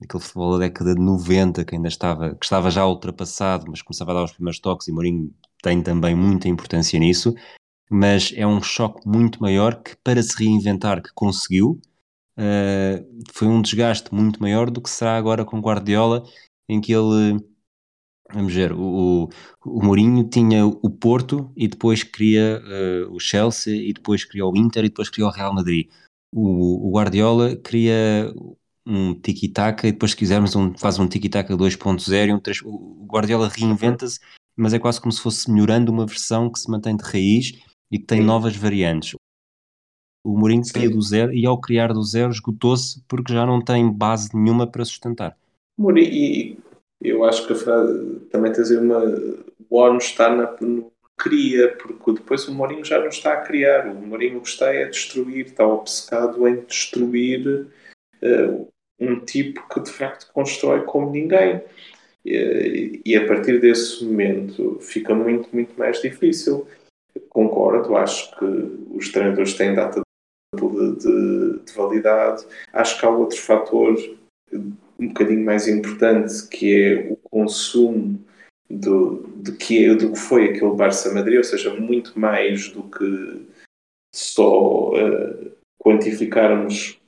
aquele futebol da década de 90, que ainda estava, que estava já ultrapassado, mas começava a dar os primeiros toques, e Mourinho tem também muita importância nisso, mas é um choque muito maior que para se reinventar que conseguiu. Uh, foi um desgaste muito maior do que será agora com Guardiola em que ele vamos ver, o, o Mourinho tinha o Porto e depois queria uh, o Chelsea e depois queria o Inter e depois queria o Real Madrid. O, o Guardiola queria um tiki-taka e depois se quisermos um, faz um tiki-taka 2.0 um 3, o Guardiola reinventa-se mas é quase como se fosse melhorando uma versão que se mantém de raiz e que tem novas variantes. O Mourinho cria do zero e ao criar do zero esgotou-se porque já não tem base nenhuma para sustentar. Mourinho, e eu acho que a frase também dizer uma. O ONU está na, no cria, porque depois o Mourinho já não está a criar. O Mourinho está é a destruir, está obcecado em destruir uh, um tipo que de facto constrói como ninguém. Uh, e a partir desse momento fica muito, muito mais difícil concordo, acho que os treinadores têm data de, de, de validade. Acho que há outro fator um bocadinho mais importante que é o consumo do, do, que, é, do que foi aquele Barça Madrid, ou seja, muito mais do que só uh, quantificarmos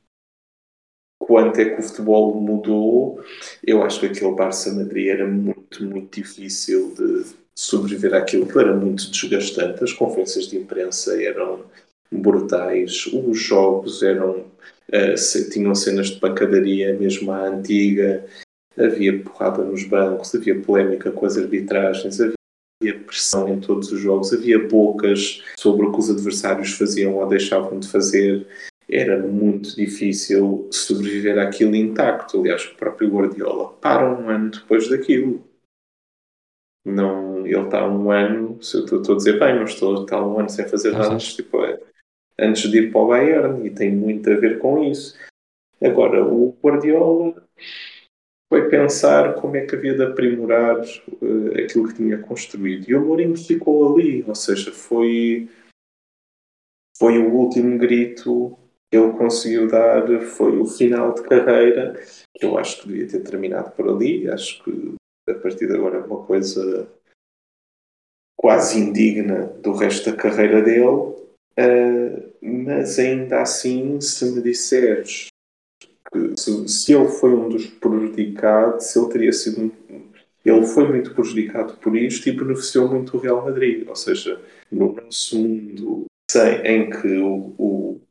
quanto é que o futebol mudou. Eu acho que aquele Barça Madrid era muito, muito difícil de, sobreviver àquilo que era muito desgastante. As conferências de imprensa eram brutais, os jogos eram uh, tinham cenas de pancadaria mesmo à antiga, havia porrada nos bancos, havia polémica com as arbitragens, havia pressão em todos os jogos, havia bocas sobre o que os adversários faziam ou deixavam de fazer. Era muito difícil sobreviver àquilo intacto. Aliás, o próprio Guardiola para um ano depois daquilo. Não, ele está um ano, se eu estou a dizer bem, não estou está um ano sem fazer nada antes, tipo, é, antes de ir para o Bayern e tem muito a ver com isso. Agora, o Guardiola foi pensar como é que havia de aprimorar uh, aquilo que tinha construído. E o Mourinho ficou ali, ou seja, foi, foi o último grito que ele conseguiu dar, foi o final de carreira, que eu acho que devia ter terminado por ali. Acho que a partir de agora uma coisa quase indigna do resto da carreira dele, uh, mas ainda assim, se me disseres que se, se, ele foi um dos prejudicados, ele teria sido. Ele foi muito prejudicado por isto e beneficiou muito o Real Madrid. Ou seja, no nosso mundo em que o, o,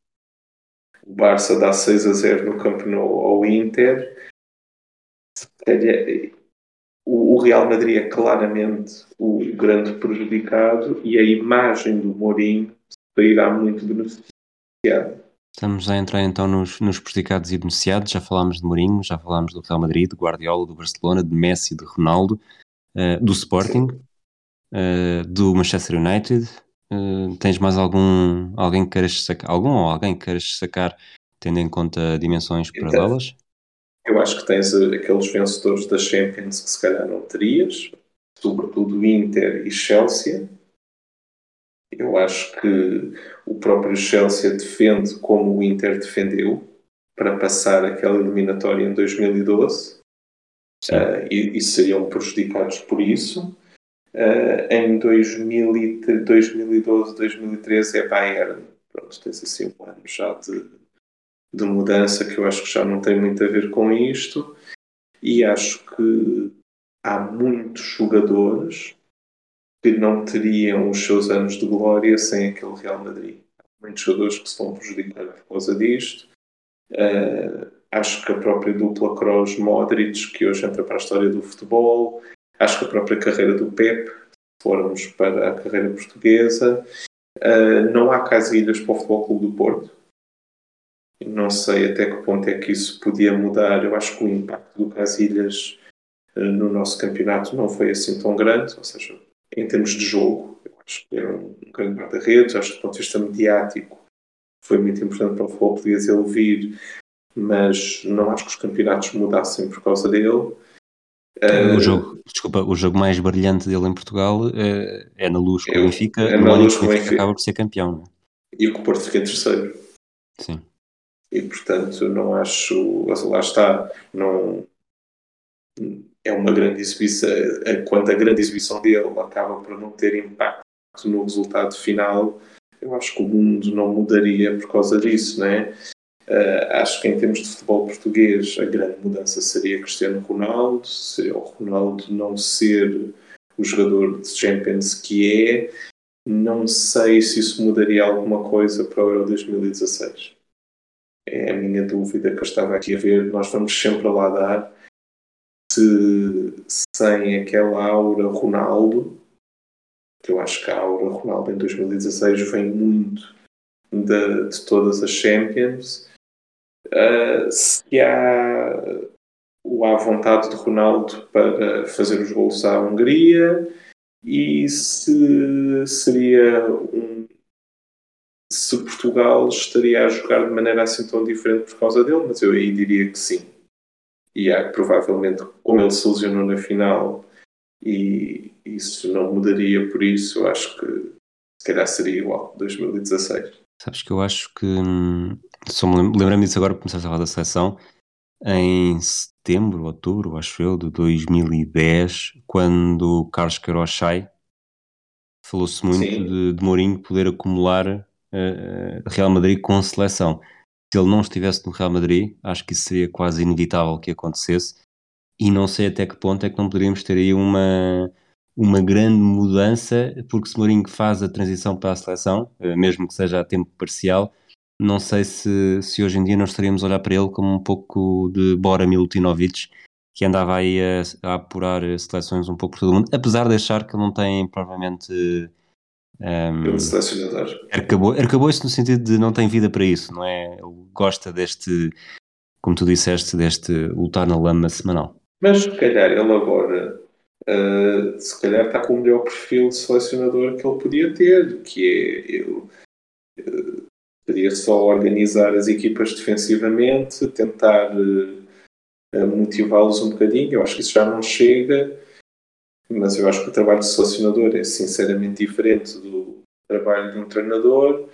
o Barça dá 6 a 0 no Camp Nou ao Inter, o Real Madrid é claramente o grande prejudicado e a imagem do Mourinho sairá muito beneficiada. Estamos a entrar então nos, nos prejudicados e beneficiados. Já falámos de Mourinho, já falámos do Real Madrid, de Guardiola, do Barcelona, de Messi, de Ronaldo, uh, do Sporting, uh, do Manchester United. Uh, tens mais algum alguém que queiras sacar, algum ou alguém que queiras sacar, tendo em conta dimensões então, paralelas? Eu acho que tens aqueles vencedores da Champions que se calhar não terias, sobretudo Inter e Chelsea eu acho que o próprio Chelsea defende como o Inter defendeu para passar aquela eliminatória em 2012 uh, e, e, seriam prejudicados por isso. Uh, em 2012, 2013 é Bayern. Pronto, tens assim um ano já de, de mudança que eu acho que já não tem muito a ver com isto. E acho que há muitos jogadores que não teriam os seus anos de glória sem aquele Real Madrid. Há muitos jogadores que se vão prejudicar por causa disto. Uh, acho que a própria dupla Kroos-Modric, que hoje entra para a história do futebol, acho que a própria carreira do Pep, se formos para a carreira portuguesa, uh, não há casilhas para o Futebol Clube do Porto. Não sei até que ponto é que isso podia mudar. Eu acho que o impacto do Casilhas uh, no nosso campeonato não foi assim tão grande, ou seja, em termos de jogo. Eu acho que era um grande guarda-redes, acho que do ponto de vista mediático foi muito importante para o futebol português ele vir, mas não acho que os campeonatos mudassem por causa dele. O uh, jogo, desculpa, o jogo mais brilhante dele em Portugal é, é na luz com é, o Benfica, é na luz com o Benfica acaba por ser campeão. É? E o Porto fica em terceiro. Sim. E portanto não acho, lá está, não é uma grande exibição, quando a grande exibição dele acaba por não ter impacto no resultado final, eu acho que o mundo não mudaria por causa disso, né? Uh, acho que em termos de futebol português a grande mudança seria Cristiano Ronaldo, seria o Ronaldo não ser o jogador de Champions que é. Não sei se isso mudaria alguma coisa para o Euro 2016. É a minha dúvida que eu estava aqui a ver. Nós vamos sempre lá dar se sem aquela aura Ronaldo, que eu acho que a aura Ronaldo em 2016 vem muito de, de todas as Champions, uh, se há o à vontade de Ronaldo para fazer os gols à Hungria e se seria um se Portugal estaria a jogar de maneira assim tão diferente por causa dele, mas eu aí diria que sim e há, provavelmente, como ele se lesionou na final e isso não mudaria por isso, acho que se calhar seria igual 2016. Sabes que eu acho que hum, só me lembro-me disso agora, começaste a falar da seleção em setembro, outubro, acho eu, de 2010, quando Carlos Queiroz falou-se muito de, de Mourinho poder acumular Real Madrid com seleção se ele não estivesse no Real Madrid, acho que isso seria quase inevitável que acontecesse. E não sei até que ponto é que não poderíamos ter aí uma, uma grande mudança, porque se Mourinho faz a transição para a seleção, eh, mesmo que seja a tempo parcial, não sei se, se hoje em dia não estaríamos a olhar para ele como um pouco de Bora Milutinovic, que andava aí a, a apurar seleções um pouco por todo o mundo, apesar de achar que ele não tem provavelmente um, Pelo selecionador. Acabou, acabou isso no sentido de não tem vida para isso, não é? Ele gosta deste, como tu disseste, deste lutar na lama semanal. Mas se calhar ele agora uh, se calhar está com o melhor perfil de selecionador que ele podia ter, que é ele uh, podia só organizar as equipas defensivamente, tentar uh, motivá-los um bocadinho. Eu acho que isso já não chega mas eu acho que o trabalho de selecionador é sinceramente diferente do trabalho de um treinador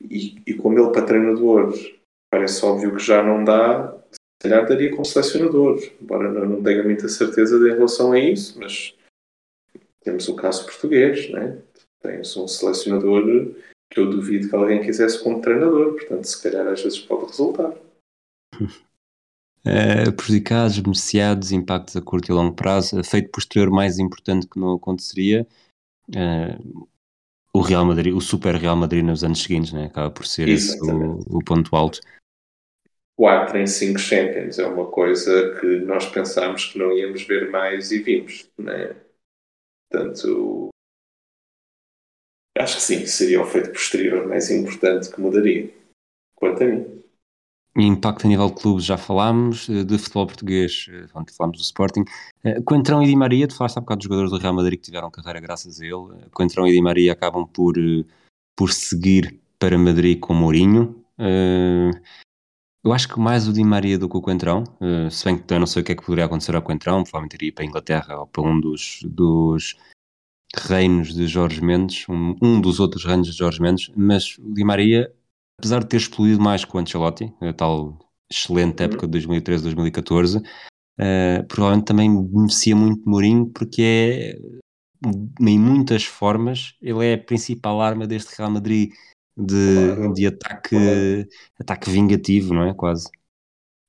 e, e como ele para treinador parece óbvio que já não dá, se calhar daria como selecionador, embora não, não tenha muita certeza em relação a isso, mas temos o caso português, né? tens um selecionador que eu duvido que alguém quisesse como treinador, portanto se calhar às vezes pode resultar. uh, prejudicados, beneficiados, impactos a curto e longo prazo, efeito posterior mais importante que não aconteceria, uh, o Real Madrid, o Super Real Madrid nos anos seguintes, né? acaba por ser esse o, o, ponto alto. 4 em 5 Champions. É uma coisa que nós pensámos que não íamos ver mais e vimos. Né? Portanto, acho que sim, seria o feito posterior mais importante que mudaria, quanto a mim. Impacto a nível de clubes, já falámos, eh, de futebol português, eh, falámos do Sporting. Eh, Coentrão e Di Maria, tu falaste há bocado dos jogadores do Real Madrid que tiveram carreira graças a ele. Coentrão e Di Maria acabam por, por seguir para Madrid com Mourinho. Eu acho que mais o Di Maria do que o Coentrão, se bem que eu não sei o que é que poderia acontecer ao Coentrão, provavelmente iria para a Inglaterra ou para um dos, dos reinos de Jorge Mendes, um, um dos outros reinos de Jorge Mendes, mas o Di Maria apesar de ter explodido mais com o Ancelotti, a tal excelente uhum. época de 2013-2014, uh, provavelmente também beneficia muito Mourinho porque é, em muitas formas, ele é a principal arma deste Real Madrid de, claro. de ataque, claro. ataque vingativo, não é? Quase.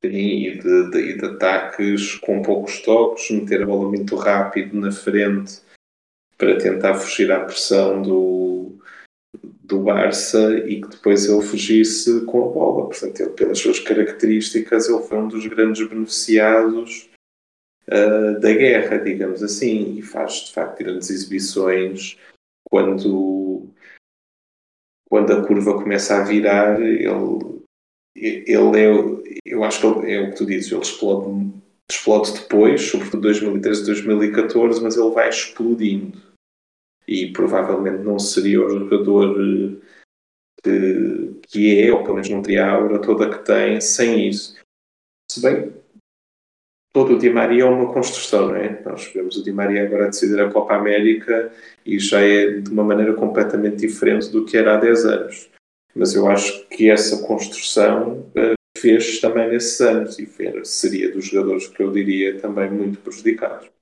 Sim, e de, de, de, ataques com poucos toques, meter a bola muito rápido na frente para tentar fugir à pressão do, do Barça e que depois ele fugisse com a bola. Portanto, ele, pelas suas características, ele foi um dos grandes beneficiados uh, da guerra, digamos assim, e faz de facto grandes exibições quando, quando a curva começa a virar. Ele, ele é, eu acho que é o que tu dizes, ele explode, explode depois, sobretudo 2013 2014, mas ele vai explodindo e provavelmente não seria o jogador eh, que, que é, ou pelo menos não teria a aura toda que tem sem isso. Se bem todo o Di Maria é uma construção, não é? Nós vemos o Di Maria agora decidir a Copa América e já é de uma maneira completamente diferente do que era há 10 anos. Mas eu acho que essa construção uh, fez também nesses anos e seria dos jogadores que eu diria também muito prejudicados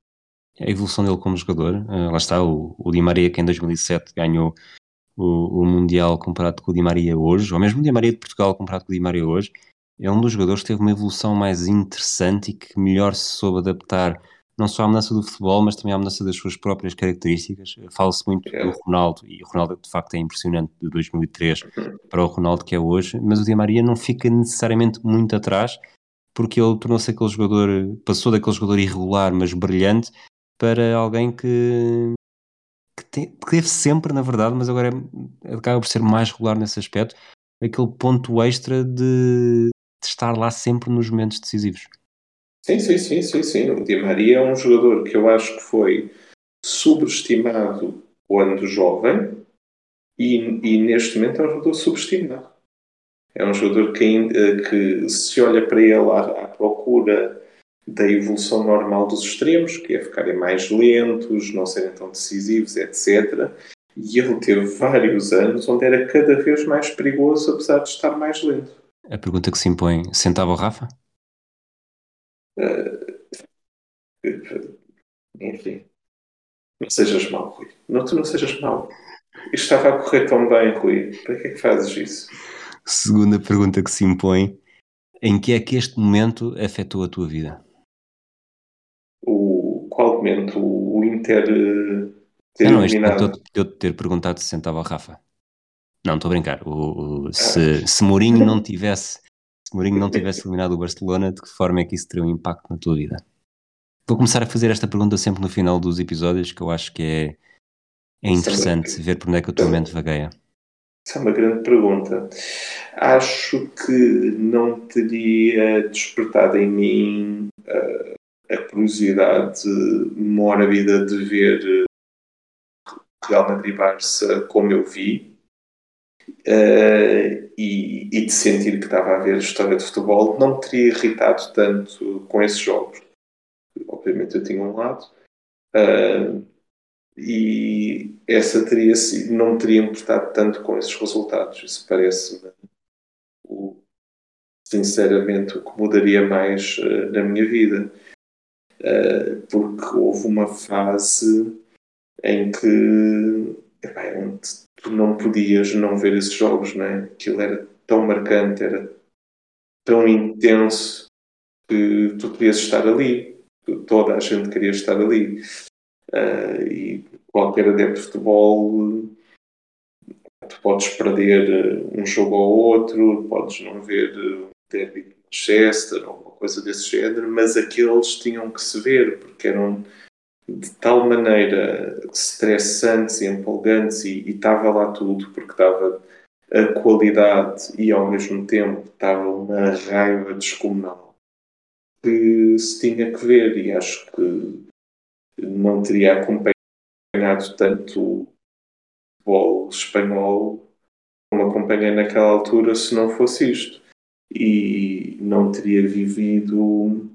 a evolução dele como jogador. Uh, lá está o, o Di Maria que em 2007 ganhou o, o, Mundial comparado com o Di Maria hoje, ou mesmo o Di Maria de Portugal comparado com o Di Maria hoje, é um dos jogadores que teve uma evolução mais interessante e que melhor se soube adaptar não só à mudança do futebol, mas também à mudança das suas próprias características. Fala-se muito do Ronaldo, e o Ronaldo de facto é impressionante de 2003 para o Ronaldo que é hoje, mas o Di Maria não fica necessariamente muito atrás, porque ele tornou-se aquele jogador, passou daquele jogador irregular, mas brilhante, para alguém que, que, que teve sempre, na verdade, mas agora é, acaba por ser mais regular nesse aspecto, aquele ponto extra de, de, estar lá sempre nos momentos decisivos. Sim, sim, sim, sim, sim. O Di Maria é um jogador que eu acho que foi subestimado quando jovem e, e neste momento é um jogador subestimado. É um jogador que, que se olha para ele à, à procura da evolução normal dos extremos, que é ficarem mais lentos, não serem tão decisivos, etc. E ele teve vários anos onde era cada vez mais perigoso, apesar de estar mais lento. A pergunta que se impõe: sentava o Rafa? Uh, enfim, não sejas mau, Rui. Não, tu não sejas mau. Isto estava a correr tão bem, Rui. Para que é que fazes isso? Segunda pergunta que se impõe: em que é que este momento afetou a tua vida? Momento o Inter eh, ter não, eliminado? Eu ter perguntado se sentava o Rafa. Não, estou a brincar. O, o, se, ah. se Mourinho não tivesse se Mourinho não tivesse eliminado o Barcelona, de que forma é que isso teria um impacto na tua vida? Vou começar a fazer esta pergunta sempre no final dos episódios, que eu acho que é, é interessante ver por onde é que a tua mente vagueia. Essa é uma grande pergunta. Acho que não teria despertado em mim uh, a curiosidade mórbida de ver eh, Real Madrid-Barça como eu vi uh, e, e, de sentir que estava a ver história de futebol, não me teria irritado tanto com esses jogos. Obviamente eu tinha um lado. Uh, e essa teria não me teria importado tanto com esses resultados. Isso parece-me sinceramente o que mudaria mais uh, na minha vida. Uh, porque houve uma fase em que onde tu não podias não ver esses jogos, não é? Aquilo era tão marcante, era tão intenso que tu querias estar ali, toda a gente queria estar ali. Uh, e qualquer adepto de futebol tu podes perder um jogo ou outro, podes não ver um derby Manchester ou coisa desse género, mas aqueles tinham que se ver porque eram de tal maneira estressantes e empolgantes e, estava lá tudo porque estava a qualidade e ao mesmo tempo estava uma raiva descomunal que se tinha que ver e acho que não teria acompanhado tanto futebol espanhol como acompanhei naquela altura se não fosse isto e não teria vivido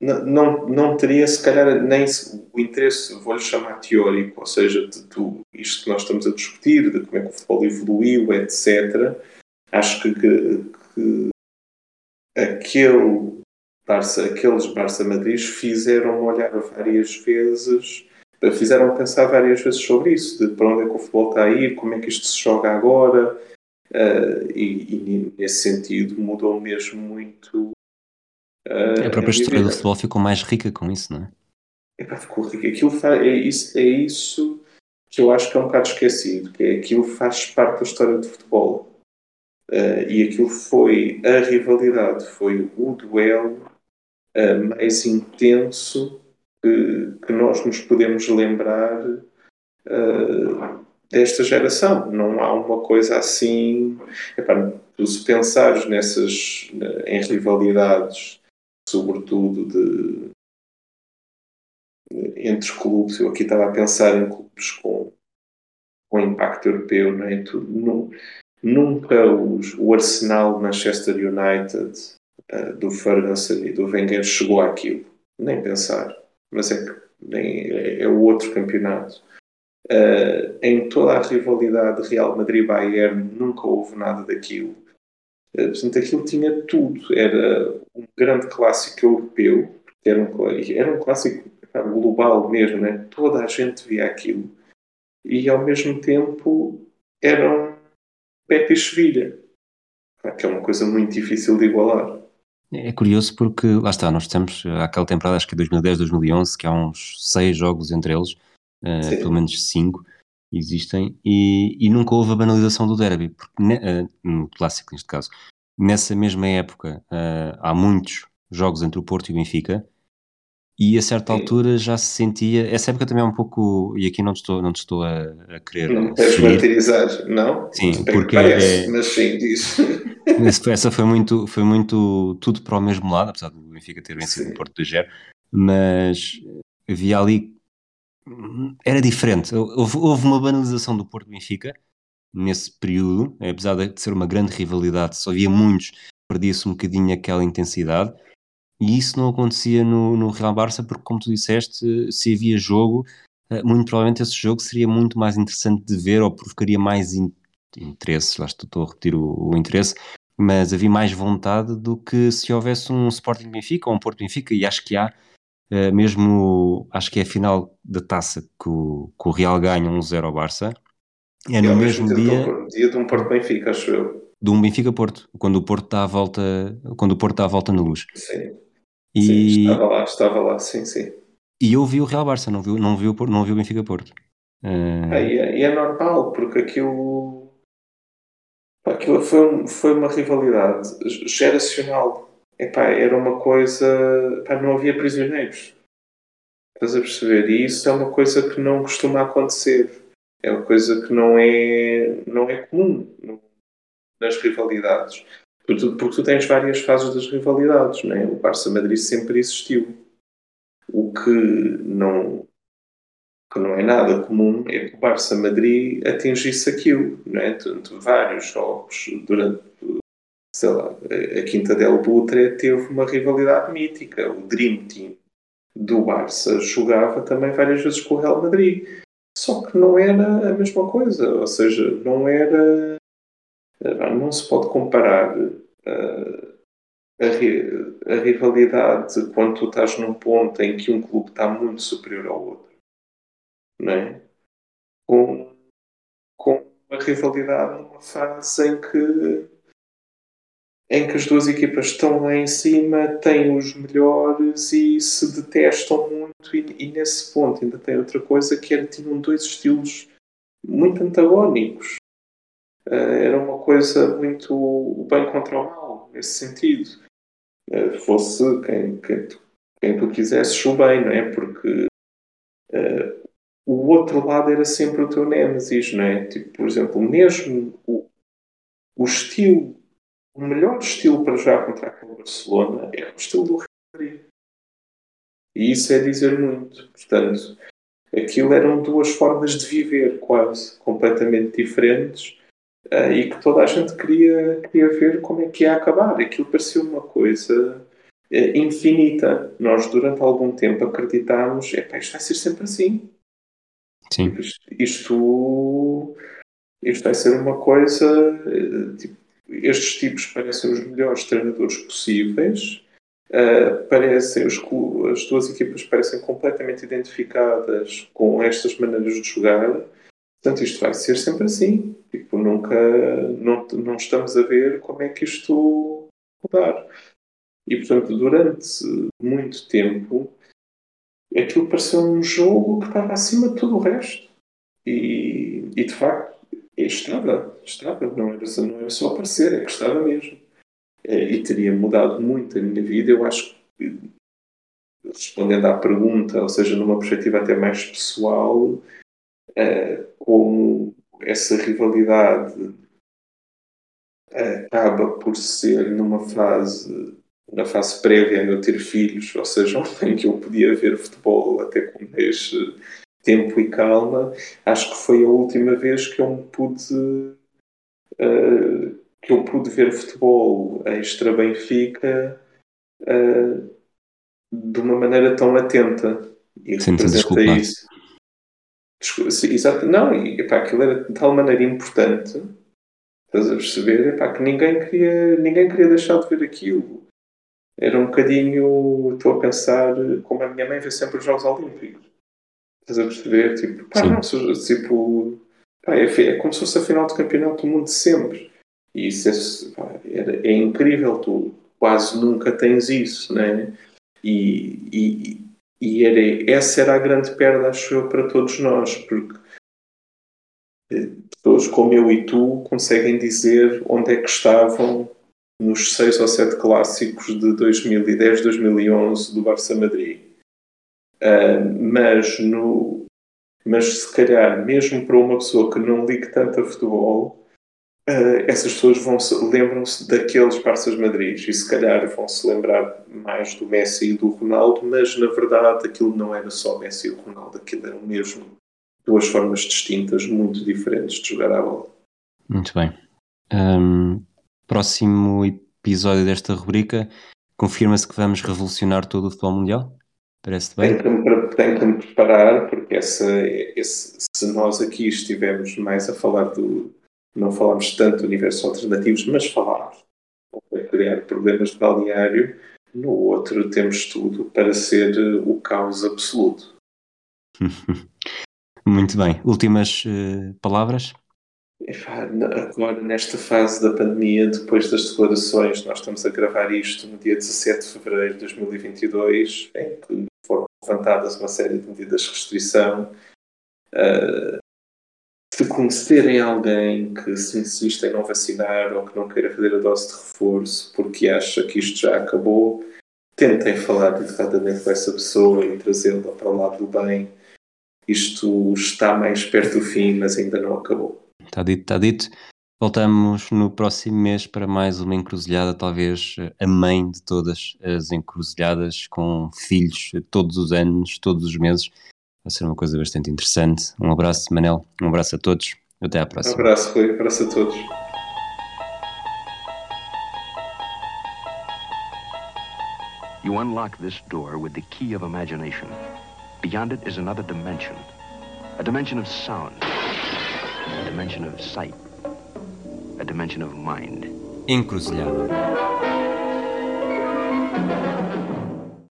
não, não, não teria se calhar nem o interesse, vou-lhe chamar teórico, ou seja, de, de, isto que nós estamos a discutir, de como é que o futebol evoluiu, etc. Acho que, que, que aquele Barça, aqueles Barça Madrid fizeram olhar várias vezes, fizeram pensar várias vezes sobre isso, de para onde é que o futebol está a ir, como é que isto se joga agora, uh, e, e, nesse sentido mudou mesmo muito Uh, a própria história do futebol ficou mais rica com isso, não é? Epá, ficou rica. Aquilo faz, é, isso, é isso que eu acho que é um bocado esquecido, que é aquilo faz parte da história do futebol. Uh, e aquilo foi a rivalidade, foi o duelo mais intenso que, que, nós nos podemos lembrar desta geração. Não há uma coisa assim. Epá, se pensares nessas em rivalidades sobretudo de, entre clubes. Eu aqui estava a pensar em clubes com, com impacto europeu, não é? Tu, nunca os, o Arsenal, Manchester United, uh, do Ferguson e do Wenger chegou àquilo. Nem pensar. Mas é que nem, é, é outro campeonato. Uh, em toda a rivalidade Real Madrid-Bayern nunca houve nada daquilo. Uh, portanto, aquilo tinha tudo. Era um grande clássico europeu, era um, era um clássico global mesmo, né? toda a gente via aquilo. E ao mesmo tempo era um Betis Sevilha, que é uma coisa muito difícil de igualar. É curioso porque, lá está, nós temos aquela temporada, acho que é 2010, 2011, que há uns seis jogos entre eles, uh, pelo menos cinco existem, e, e, nunca houve a banalização do derby, porque, uh, no clássico neste caso, Nessa mesma época, uh, há muitos jogos entre o Porto e o Benfica, e a certa altura já se sentia. Essa época também é um pouco. E aqui não te estou, não te estou a, a querer. Não queres martirizar, não? Sim, porque. Parece, é, mas sim, diz. Essa foi muito, foi muito tudo para o mesmo lado, apesar do Benfica ter vencido sim. o Porto de Gero, mas havia ali. Era diferente. Houve, houve uma banalização do Porto Benfica nesse período, apesar de ser uma grande rivalidade, só havia muitos, perdia-se um bocadinho aquela intensidade. E isso não acontecia no, no Real Barça, porque, como tu disseste, se havia jogo, eh, muito provavelmente esse jogo seria muito mais interessante de ver ou provocaria mais in interesse. Lá estou a repetir o, o, interesse, mas havia mais vontade do que se houvesse um Sporting Benfica ou um Porto Benfica, e acho que há. Uh, mesmo acho que é a final da taça que o, que o Real ganha 1-0 ao Barça, é no mesmo, mesmo dia. Dia de um Porto Benfica, acho eu. De um Benfica Porto, quando o Porto está à volta, quando o Porto está volta na luz. Sim. E... Sim, estava lá, estava lá, sim, sim. E eu vi o Real Barça, não vi, não vi, o, não vi o Benfica Porto. Uh... Ah, e, é, é, normal, porque aquilo, aquilo foi, foi uma rivalidade geracional. Epá, era uma coisa. Epá, não havia prisioneiros. Estás a perceber? E isso é uma coisa que não costuma acontecer é uma coisa que não é, não é comum nas rivalidades. Porque porque tu tens várias fases das rivalidades, é? O Barça-Madrid sempre existiu. O que não, que não é nada comum é que o Barça-Madrid atingisse aquilo, não é? Durante vários jogos, durante, sei lá, a Quinta del Butre teve uma rivalidade mítica. O Dream Team do Barça jogava também várias vezes com o Real Madrid. Só que não era a mesma coisa, ou seja, não era. Eh, não se pode comparar uh, a, a, rivalidade quando tu estás num ponto em que um clube está muito superior ao outro, não é? Com, com a rivalidade numa fase em que em que as duas equipas estão lá em cima, têm os melhores e se detestam muito. E, e nesse ponto ainda tem outra coisa que era tinham dois estilos muito antagónicos. uh, era uma coisa muito o bem contra o mal, nesse sentido. Uh, fosse quem, quem, tu, quem tu quisesses o bem, não é? Porque uh, o outro lado era sempre o teu Nemesis, não é? Tipo, por exemplo, mesmo o, o estilo, o melhor estilo para jogar contra aquele Barcelona é o estilo do Real Madrid. E isso é dizer muito. Portanto, aquilo eram duas formas de viver quase completamente diferentes uh, e que toda a gente queria, queria ver como é que ia acabar. Aquilo parecia uma coisa uh, infinita. Nós, durante algum tempo, acreditámos: isto vai ser sempre assim. Sim. Isto, isto, vai ser uma coisa. Uh, tipo, estes tipos parecem os melhores treinadores possíveis Uh, parecem, os, as duas equipas parecem completamente identificadas com estas maneiras de jogar. Portanto, isto vai ser sempre assim. Tipo, nunca, não, não estamos a ver como é que isto mudar. E, portanto, durante muito tempo, aquilo pareceu um jogo que estava acima de tudo o resto. E, e de facto, estava, estava. Não era, não era só aparecer, é que estava mesmo. E teria mudado muito a minha vida. Eu acho que, respondendo à pergunta, ou seja, numa perspectiva até mais pessoal, eh, como essa rivalidade eh, acaba por ser numa fase na fase prévia a eu ter filhos, ou seja, em que eu podia ver futebol até com mais tempo e calma, acho que foi a última vez que eu me pude uh, que eu pude ver futebol extra Benfica uh, de uma maneira tão atenta e Sim, representa isso. Exato, não, e epá, aquilo era de tal maneira importante, estás a perceber, epá, que ninguém queria, ninguém queria deixar de ver aquilo. Era um bocadinho, estou a pensar, como a minha mãe vê sempre os Jogos Olímpicos. Estás a perceber? Tipo, pá, não, tipo, pá, é, é como se fosse a final do campeonato do mundo de sempre. E isso é, é, é, incrível, tu quase nunca tens isso, né? E, e, e era, essa era a grande perda, acho eu, para todos nós, porque eh, pessoas como eu e tu conseguem dizer onde é que estavam nos seis ou sete clássicos de 2010, 2011 do Barça Madrid. Uh, mas, no, mas se calhar, mesmo para uma pessoa que não ligue tanto a futebol, uh, essas pessoas vão lembram-se daqueles Barças Madrid e se calhar vão se lembrar mais do Messi e do Ronaldo, mas na verdade aquilo não era só Messi e Ronaldo, aquilo eram mesmo duas formas distintas, muito diferentes de jogar à bola. Muito bem. Um, próximo episódio desta rubrica confirma-se que vamos revolucionar todo o futebol mundial? Parece bem? Tenho que me, tenho que me preparar, porque essa, esse, se nós aqui estivermos mais a falar do, não falámos tanto de universos alternativos, mas falámos para criar problemas de balneário. No outro temos tudo para ser o caos absoluto. Muito bem. Últimas uh, palavras? Agora, nesta fase da pandemia, depois das declarações, nós estamos a gravar isto no dia 17 de fevereiro de 2022, em que levantadas uma série de medidas de restrição. Uh, se conhecerem alguém que se insiste em não vacinar ou que não queira fazer a dose de reforço porque acha que isto já acabou, tentem falar educadamente com essa pessoa e trazê-la para o lado do bem. Isto está mais perto do fim, mas ainda não acabou. Está dito, está dito. Voltamos no próximo mês para mais uma encruzilhada, talvez a mãe de todas as encruzilhadas, com filhos todos os anos, todos os meses. Vai ser uma coisa bastante interessante. Um abraço, Manel. Um abraço a todos. Até à próxima. Um abraço, Rui. Um abraço a todos. You unlock this door with the key of imagination. Beyond it is another dimension. A dimension of sound. A dimension of sight. A dimension of mind. Encruzilhada.